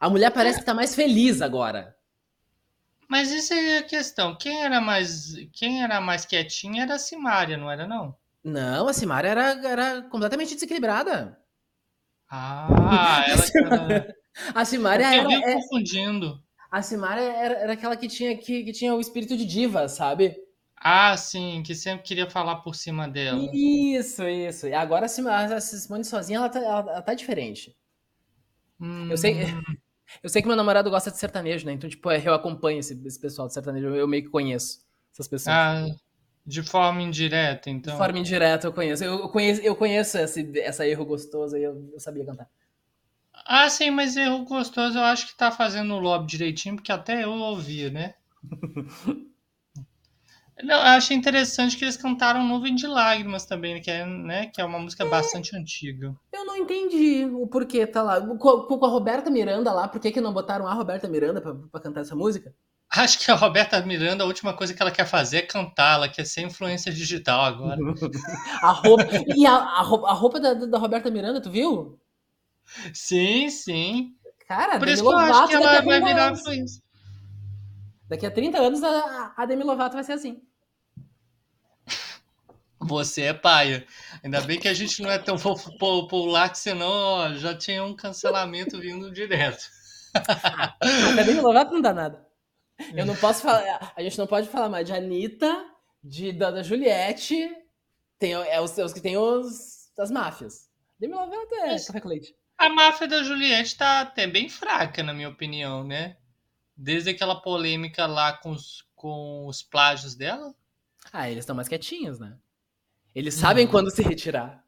A mulher parece que tá mais feliz agora. Mas isso aí é a questão. Quem era mais, quem era mais quietinha era a Simária, não era não? Não, a Simária era, era completamente desequilibrada. Ah, ela era... A Simária eu era, vi é- confundindo. a Simária era, era aquela que tinha, que, que tinha o espírito de diva, sabe? Ah, sim, que sempre queria falar por cima dela. Isso, isso. E agora a Sim- a Simone sozinha, ela tá, ela, ela tá diferente. Hum, Eu sei, eu sei que meu namorado gosta de sertanejo, né? Então, tipo, eu acompanho esse, esse pessoal de sertanejo, eu meio que conheço essas pessoas. Ah, de forma indireta, então. De forma indireta, eu conheço. Eu, eu conheço, eu conheço esse, essa erro gostoso aí, eu, eu sabia cantar. Ah, sim, mas erro gostoso eu acho que tá fazendo o lobby direitinho, porque até eu ouvi, né? Não, eu achei interessante que eles cantaram Nuvem de Lágrimas também, que é, né, que é uma música bastante antiga. Eu não entendi o porquê tá lá. Com, com a Roberta Miranda lá, por que, que não botaram a Roberta Miranda pra, pra cantar essa música? Acho que a Roberta Miranda, a última coisa que ela quer fazer é cantar, ela quer ser influência digital agora. A roupa. e a, a roupa, a roupa da, da Roberta Miranda, tu viu? Sim, sim. Cara, Por Demi isso que eu acho Lovato que ela vai 30 virar influência. Daqui a 30 anos a, a Demi Lovato vai ser assim. Você é paia. Ainda bem que a gente não é tão fofo popular que senão ó, já tinha um cancelamento vindo direto. Demi Lovato não dá nada. Eu não posso falar. A gente não pode falar mais de Anitta, de, da, da Juliette. Tem, é os, é os que tem os, as máfias. Demi Lovato é café leite. A máfia da Juliette tá até bem fraca, na minha opinião, né? Desde aquela polêmica lá com os, com os plágios dela. Ah, eles estão mais quietinhos, né? Eles sabem Uhum. quando se retirar.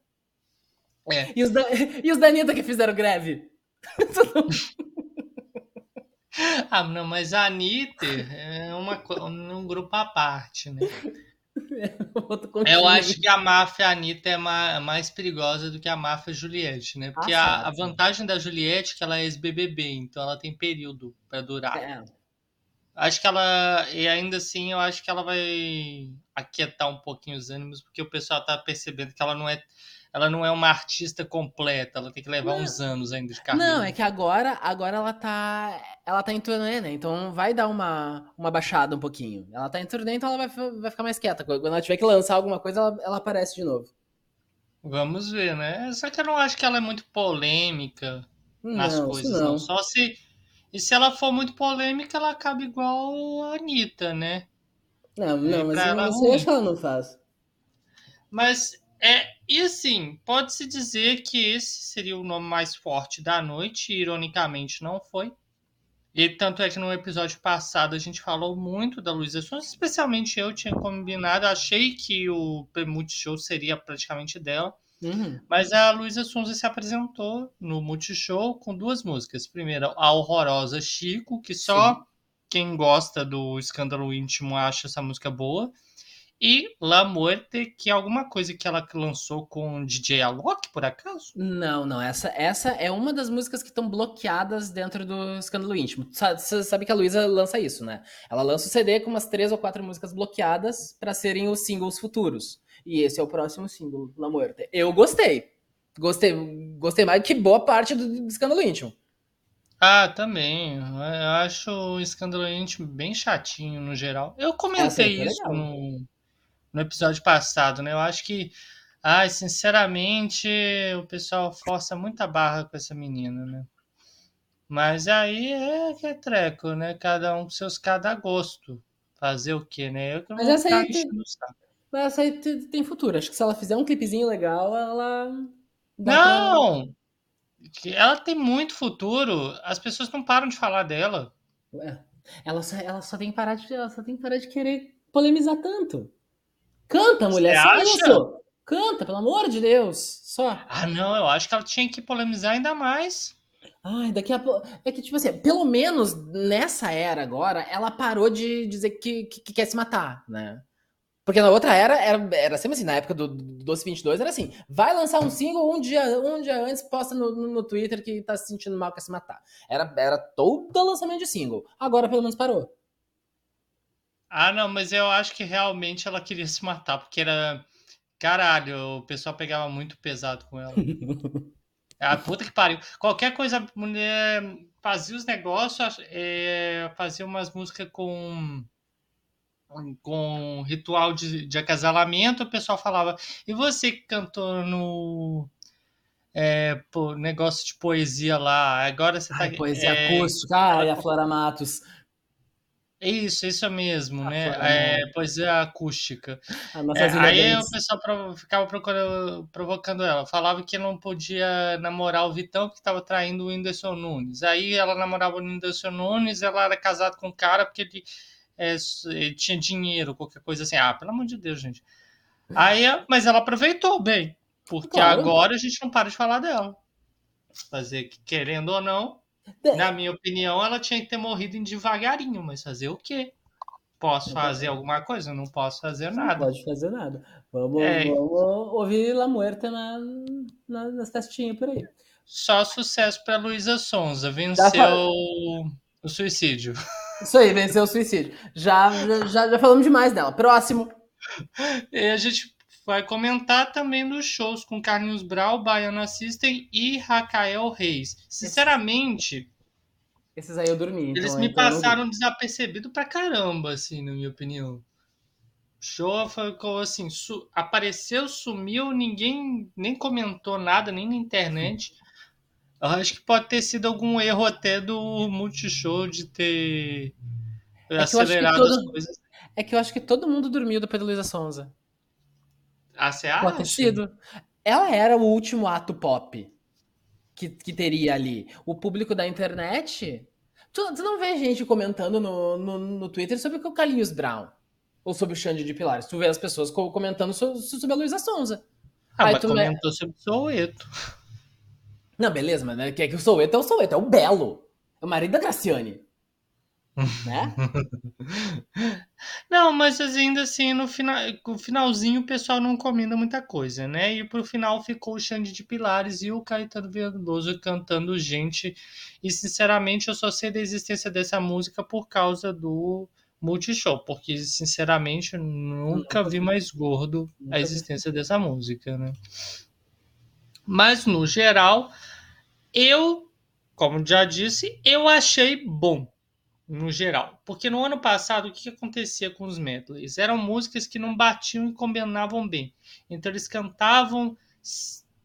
É. E os, da, e os da Anitta que fizeram greve? Ah, não, mas a Anitta é uma, um grupo à parte, né? Eu acho que a máfia Anitta é mais perigosa do que a máfia Juliette, né? Porque ah, a, a, vantagem da Juliette é que ela é ex-BBB, então ela tem período para durar. É. Acho que ela. E ainda assim, eu acho que ela vai aquietar um pouquinho os ânimos, porque o pessoal tá percebendo que ela não é ela não é uma artista completa, ela tem que levar não. uns anos ainda de carreira. Não, é que agora, agora ela tá, ela tá em turnê, né? Então vai dar uma, uma baixada um pouquinho. Ela tá em turnê, então ela vai, vai ficar mais quieta. Quando ela tiver que lançar alguma coisa, ela, ela aparece de novo. Vamos ver, né? Só que eu não acho que ela é muito polêmica nas não, coisas, não. não. Só se. E se ela for muito polêmica, ela acaba igual a Anitta, né? Não, não, mas eu não sei que ela não faz. Mas é, e assim, pode-se dizer que esse seria o nome mais forte da noite, e ironicamente não foi. E tanto é que no episódio passado a gente falou muito da Luísa Sonza, especialmente eu tinha combinado, achei que o Multishow seria praticamente dela. Uhum. Mas a Luísa Sonza se apresentou no Multishow com duas músicas. Primeiro, a horrorosa Chico, que só Sim. quem gosta do escândalo íntimo acha essa música boa. E La Muerte, que é alguma coisa que ela lançou com DJ Alok, por acaso? Não, não. Essa, essa é uma das músicas que estão bloqueadas dentro do Escândalo Íntimo. Você sabe que a Luísa lança isso, né? Ela lança o CD com umas três ou quatro músicas bloqueadas para serem os singles futuros. E esse é o próximo single, La Muerte. Eu gostei. Gostei, gostei mais que boa parte do, do Escândalo Íntimo. Ah, também. Eu acho o Escândalo Íntimo bem chatinho no geral. Eu comentei é isso no no episódio passado, né? Eu acho que, ai, sinceramente, o pessoal força muita barra com essa menina, né? Mas aí é que é treco, né? Cada um com seus cada gosto. Fazer o quê, né? Eu que Mas essa aí, tem... Mas essa aí tem futuro. Acho que se ela fizer um clipezinho legal, ela. Não! Pra... Ela tem muito futuro. As pessoas não param de falar dela. Ué, ela só, ela só tem que parar de, ela só tem que parar de querer polemizar tanto. Canta, mulher. Você acha? Canta, pelo amor de Deus. Só. Ah, não, eu acho que ela tinha que polemizar ainda mais. Ai, daqui a pouco. É que, tipo assim, pelo menos nessa era agora, ela parou de dizer que, que, que quer se matar, né? Porque na outra era, era, era sempre assim, na época do, do Doce 22, era assim: vai lançar um single, um dia, um dia antes posta no, no, no Twitter que tá se sentindo mal, quer se matar. Era, era todo lançamento de single. Agora pelo menos parou. Ah, não, mas eu acho que realmente ela queria se matar, porque era. Caralho, o pessoal pegava muito pesado com ela. Ah, puta que pariu. Qualquer coisa, a mulher fazia os negócios, é, fazia umas músicas com com ritual de, de acasalamento, o pessoal falava, e você que cantou no é, pô, negócio de poesia lá, agora você tá... Ai, poesia é, acústica, ai, a Flora Matos. Isso, isso mesmo, né? É, poesia acústica. É, aí o pessoal ficava provocando ela. Falava que não podia namorar o Vitão, que estava traindo o Whindersson Nunes. Aí ela namorava o Whindersson Nunes, ela era casada com o cara porque ele, é, ele tinha dinheiro, qualquer coisa assim. Ah, pelo amor de Deus, gente. Aí, mas ela aproveitou bem, porque claro. agora a gente não para de falar dela. Fazer querendo ou não, na minha opinião, ela tinha que ter morrido em devagarinho, mas fazer o quê? Posso fazer alguma coisa? Não posso fazer nada. Não pode fazer nada. Vamos, é. vamos ouvir La Muerta na, na, nas festinhas por aí. Só sucesso para Luísa Sonza. Venceu o suicídio. Isso aí, venceu o suicídio. Já, já, já falamos demais dela. Próximo. E a gente vai comentar também nos shows com Carlinhos Brau, Baiana System e Rafael Reis. Sinceramente. Esses aí eu dormi. Eles então, me então passaram desapercebido pra caramba, assim, na minha opinião. O show ficou assim, su apareceu, sumiu, ninguém nem comentou nada, nem na internet. Eu acho que pode ter sido algum erro até do Multishow de ter é acelerado todo... as coisas. É que eu acho que todo mundo dormiu depois da Luísa Sonza. Ah, você acha? Pode ter sido. Ela era o último ato pop que, que teria ali. O público da internet. Tu, tu não vê gente comentando no, no, no, Twitter sobre o Carlinhos Brown. Ou sobre o Xande de Pilares. Tu vê as pessoas comentando sobre, sobre a Luísa Sonza. Ah, Aí mas comentou me... sobre o Soueto. Não, beleza, mas né, que, é que o Soueto é o Soueto, é o Belo. É o marido da Graciane. né? Não, mas ainda assim, no, final, no finalzinho o pessoal não comenda muita coisa, né? E pro final ficou o Xande de Pilares e o Caetano Veloso cantando Gente. E sinceramente eu só sei da existência dessa música por causa do Multishow, porque sinceramente eu nunca, nunca vi mais gordo a existência vi. dessa música, né? Mas no geral, eu, como já disse, eu achei bom no geral. Porque no ano passado, o que, acontecia com os medleys? Eram músicas que não batiam e combinavam bem. Então eles cantavam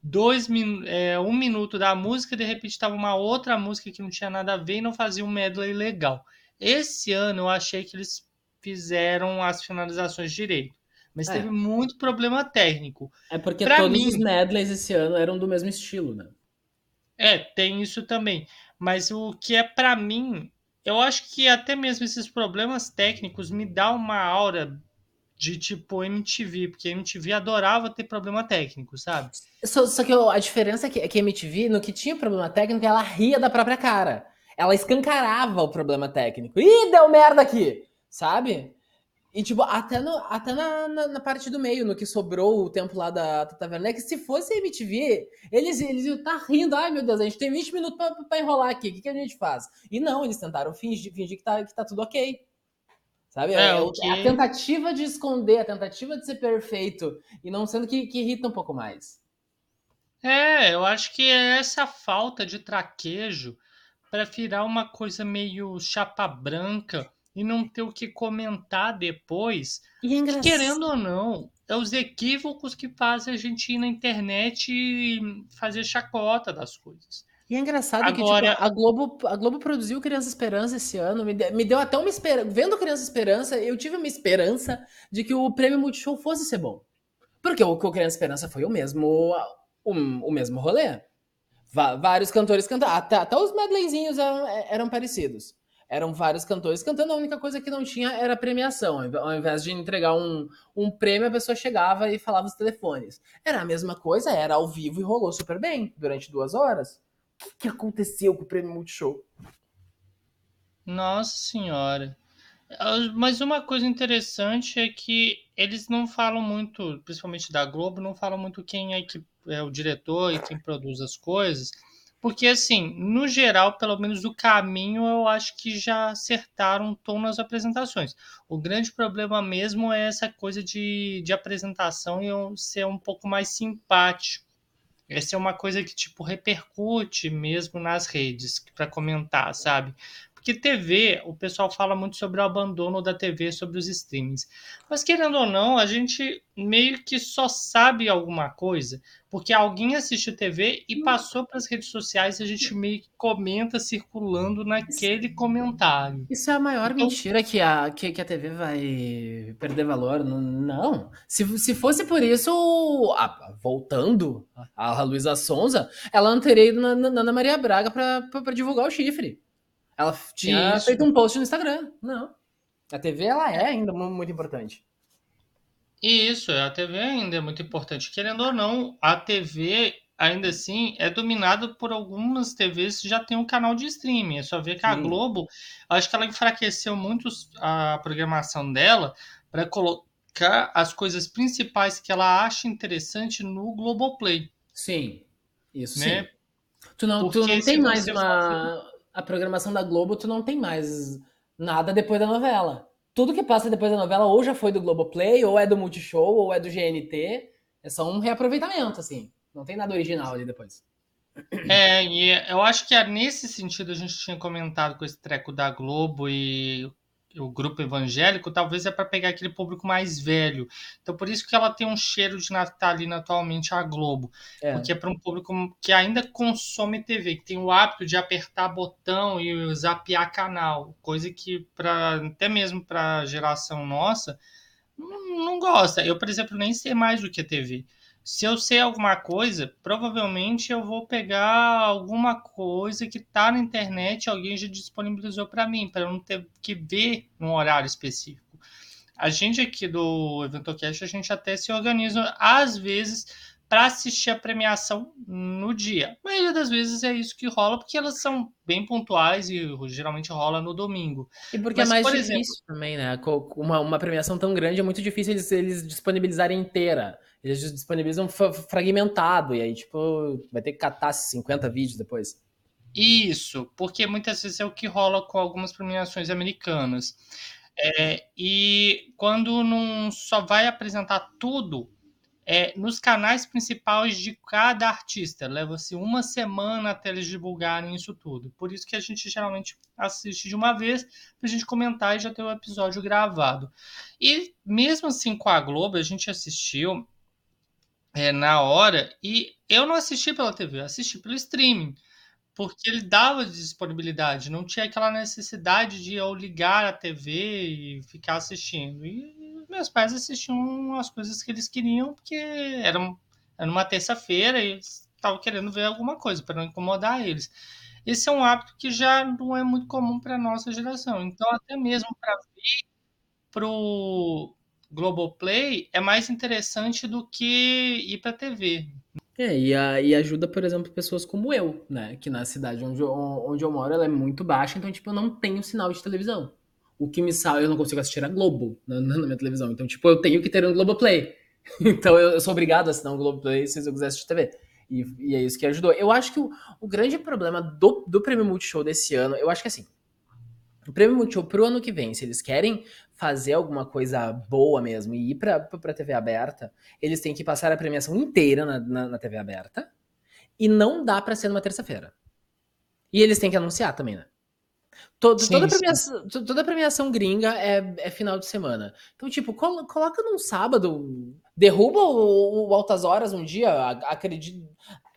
dois é, um minuto da música, de repente estava uma outra música que não tinha nada a ver e não fazia um medley legal. Esse ano eu achei que eles fizeram as finalizações direito. Mas é. teve muito problema técnico. É porque pra todos mim, os medleys esse ano eram do mesmo estilo, né? É, tem isso também. Mas o que é para mim eu acho que até mesmo esses problemas técnicos me dá uma aura de tipo MTV, porque MTV adorava ter problema técnico, sabe? Só, só que a diferença é que, é que MTV, no que tinha problema técnico, ela ria da própria cara. Ela escancarava o problema técnico. Ih, deu merda aqui! Sabe? E, tipo, até, no, até na, na, na, parte do meio, no que sobrou o tempo lá da Tata Werneck, se fosse a MTV, eles, eles iam estar tá rindo. Ai, meu Deus, a gente tem 20 minutos pra, pra enrolar aqui, o que, que, a gente faz? E não, eles tentaram fingir, fingir que, tá, que tá tudo ok. Sabe? É, é, okay. a tentativa de esconder, a tentativa de ser perfeito, e não sendo que, que irrita um pouco mais. É, eu acho que é essa falta de traquejo para virar uma coisa meio chapa branca e não ter o que comentar depois. E é engraçado. Querendo ou não, é os equívocos que fazem a gente ir na internet e fazer chacota das coisas. E é engraçado Agora... que tipo, a, Globo, a Globo produziu Criança Esperança esse ano, me, de, me deu até uma esperança. Vendo Criança Esperança, eu tive uma esperança de que o prêmio Multishow fosse ser bom. Porque o, o Criança Esperança foi o mesmo, o, o mesmo rolê. vários cantores cantaram, até, até os medleyzinhos eram, eram parecidos eram vários cantores cantando, a única coisa que não tinha era premiação. Ao invés de entregar um, um prêmio, a pessoa chegava e falava os telefones. Era a mesma coisa, era ao vivo e rolou super bem durante duas horas. O que, que aconteceu com o prêmio Multishow? Nossa senhora. Mas uma coisa interessante é que eles não falam muito, principalmente da Globo, não falam muito quem é, que é o diretor e quem produz as coisas. Porque, assim, no geral, pelo menos o caminho, eu acho que já acertaram o tom nas apresentações. O grande problema mesmo é essa coisa de, de apresentação e ser um pouco mais simpático. Essa é uma coisa que, tipo, repercute mesmo nas redes, para comentar, sabe? Porque TV, o pessoal fala muito sobre o abandono da TV, sobre os streamings. Mas querendo ou não, a gente meio que só sabe alguma coisa, porque alguém assistiu TV e passou para as redes sociais e a gente meio que comenta circulando naquele comentário. Isso é a maior então, mentira que a, que, que, a TV vai perder valor. Não. Se, se fosse por isso, a, voltando a Luísa Sonza, ela não teria ido na, na Ana Maria Braga para divulgar o chifre. Ela tinha Isso. feito um post no Instagram. Não. A TV, ela é ainda muito importante. Isso, a TV ainda é muito importante. Querendo ou não, a TV, ainda assim, é dominada por algumas TVs que já tem um canal de streaming. É só ver que a Globo, acho que ela enfraqueceu muito a programação dela para colocar as coisas principais que ela acha interessante no Globoplay. Sim, isso né? sim. Tu não, tu não tem mais uma a programação da Globo, tu não tem mais nada depois da novela. Tudo que passa depois da novela ou já foi do Globoplay, ou é do Multishow, ou é do GNT. É só um reaproveitamento, assim. Não tem nada original ali depois. É, e eu acho que é nesse sentido a gente tinha comentado com esse treco da Globo e o grupo evangélico, talvez é para pegar aquele público mais velho. Então, por isso que ela tem um cheiro de natalina atualmente a Globo. É. Porque é para um público que ainda consome TV, que tem o hábito de apertar botão e zapear canal, coisa que para até mesmo para a geração nossa não, não gosta. Eu, por exemplo, nem sei mais o que é TV se eu sei alguma coisa, provavelmente eu vou pegar alguma coisa que está na internet, alguém já disponibilizou para mim, para eu não ter que ver num horário específico. A gente aqui do EventoCast, a gente até se organiza, às vezes, para assistir a premiação no dia. A maioria das vezes é isso que rola, porque elas são bem pontuais e geralmente rola no domingo. E porque Mas, é mais difícil exemplo, também, né? Uma, uma premiação tão grande é muito difícil eles, eles disponibilizarem inteira. Eles disponibilizam fragmentado, e aí, tipo, vai ter que catar 50 vídeos depois. Isso, porque muitas vezes é o que rola com algumas premiações americanas. É, e quando não só vai apresentar tudo, é, nos canais principais de cada artista. Leva-se uma semana até eles divulgarem isso tudo. Por isso que a gente geralmente assiste de uma vez para a gente comentar e já ter o episódio gravado. E mesmo assim com a Globo, a gente assistiu é, na hora e eu não assisti pela TV, assisti pelo streaming. Porque ele dava disponibilidade, não tinha aquela necessidade de eu ligar a TV e ficar assistindo. E meus pais assistiam as coisas que eles queriam, porque era, era uma terça-feira e estavam querendo ver alguma coisa, para não incomodar eles. Esse é um hábito que já não é muito comum para nossa geração. Então, até mesmo para ver para o Globoplay é mais interessante do que ir para TV. É, e, a, e ajuda, por exemplo, pessoas como eu, né? Que na cidade onde eu, onde eu moro ela é muito baixa, então, tipo, eu não tenho sinal de televisão o que me salva, eu não consigo assistir a Globo na, na, minha televisão. Então, tipo, eu tenho que ter um Globoplay. Então, eu, eu sou obrigado a assinar um Globoplay se eu quiser assistir TV. E, e é isso que ajudou. Eu acho que o, o grande problema do, do Prêmio Multishow desse ano, eu acho que assim, o Prêmio Multishow pro ano que vem, se eles querem fazer alguma coisa boa mesmo e ir pra, pra TV aberta, eles têm que passar a premiação inteira na, na, na TV aberta e não dá para ser numa terça-feira. E eles têm que anunciar também, né? Todo, sim, toda, premiação, toda premiação gringa é, é, final de semana. Então, tipo, col coloca num sábado, derruba o, o, Altas Horas um dia, acredito.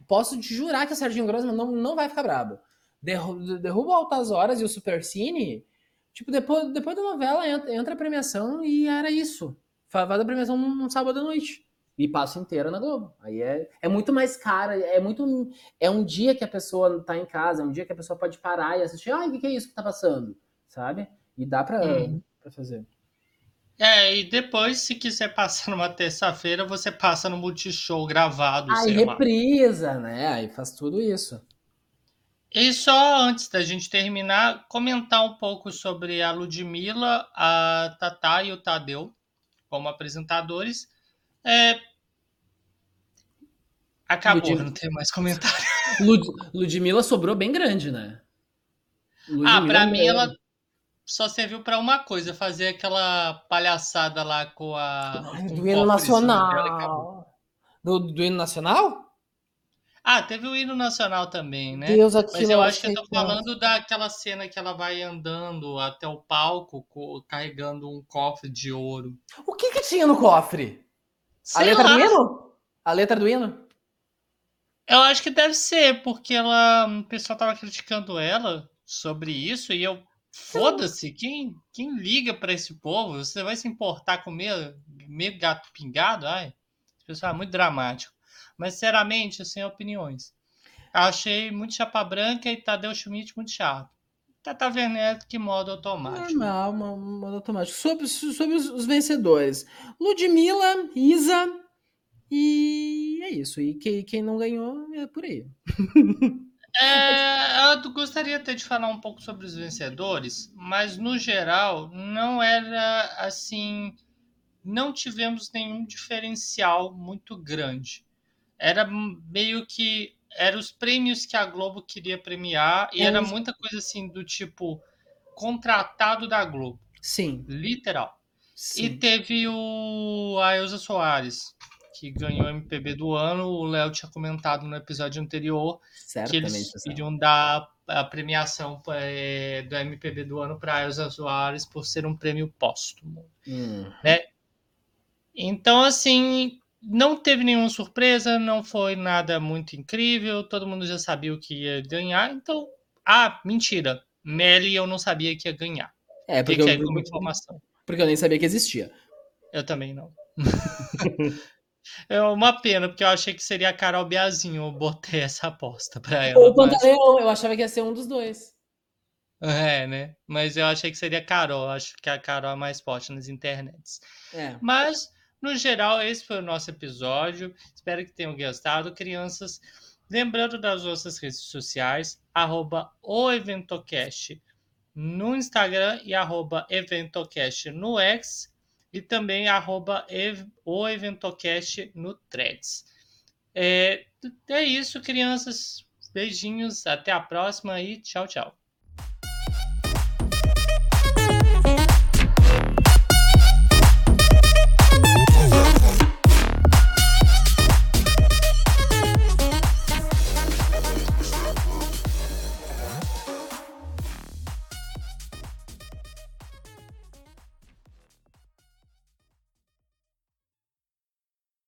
Posso te jurar que o Serginho Grossman não, não vai ficar brabo. Derruba, Altas Horas e o Super Cine. Tipo, depois, depois da novela entra, entra a premiação e era isso. Faz a premiação num, num sábado à noite e passa inteira na Globo. Aí é, é muito mais cara, é muito. É um dia que a pessoa tá em casa, é um dia que a pessoa pode parar e assistir. Ah, o que, que é isso que tá passando? Sabe? E dá pra, hum. pra fazer. É, e depois, se quiser passar numa terça-feira, você passa no Multishow gravado. Aí reprisa, lá. né? Aí faz tudo isso. E só antes da gente terminar, comentar um pouco sobre a Ludmilla, a Tatá e o Tadeu como apresentadores. É, Acabou, Ludmilla. não tem mais comentário. Lud Ludmilla sobrou bem grande, né? Ludmilla ah, pra mim ela só serviu para uma coisa, fazer aquela palhaçada lá com a. Com do hino nacional. Do, do hino nacional? Ah, teve o hino nacional também, né? Deus, Mas eu acho que eu tô falando daquela cena que ela vai andando até o palco carregando um cofre de ouro. O que que tinha no cofre? Sei a letra lá. do hino? A letra do hino? Eu acho que deve ser, porque ela, o pessoal tava criticando ela sobre isso e eu foda-se, quem, quem liga para esse povo? Você vai se importar com meio, meio gato pingado? Ai, esse pessoal é muito dramático. Mas sinceramente, sem opiniões. Achei muito chapa branca e Tadeu Schmidt muito chato. Tata Werneck que modo automático. Normal, modo automático. Sobre, sobre os, os vencedores. Ludmilla, Isa, e é isso. E quem, quem não ganhou é por aí. É, eu gostaria até de falar um pouco sobre os vencedores, mas no geral não era assim. Não tivemos nenhum diferencial muito grande. Era meio que. Eram os prêmios que a Globo queria premiar, e é era muita coisa assim do tipo contratado da Globo. Sim. Literal. Sim. E teve o a Elza Soares, que ganhou o MPB do ano. O Léo tinha comentado no episódio anterior Certamente, que eles iriam dar a premiação é, do MPB do ano para Elza Soares por ser um prêmio póstumo. Hum. Né? Então, assim, não teve nenhuma surpresa, não foi nada muito incrível, todo mundo já sabia o que ia ganhar. Então, ah, mentira, Melly eu não sabia que ia ganhar. É, porque, eu, como informação. porque eu nem sabia que existia. Eu também não. É uma pena, porque eu achei que seria a Carol Biazinho. Eu botei essa aposta pra ela. Ou o Pantaleão, eu achava que ia ser um dos dois. É, né? Mas eu achei que seria a Carol. Eu acho que a Carol é mais forte nas internets. É. Mas no geral, esse foi o nosso episódio. Espero que tenham gostado, crianças. Lembrando das nossas redes sociais, arroba o Eventocast no Instagram e arroba Eventocast no X e também arroba o Eventocast no Threads. É, é isso, crianças. Beijinhos, até a próxima e tchau, tchau.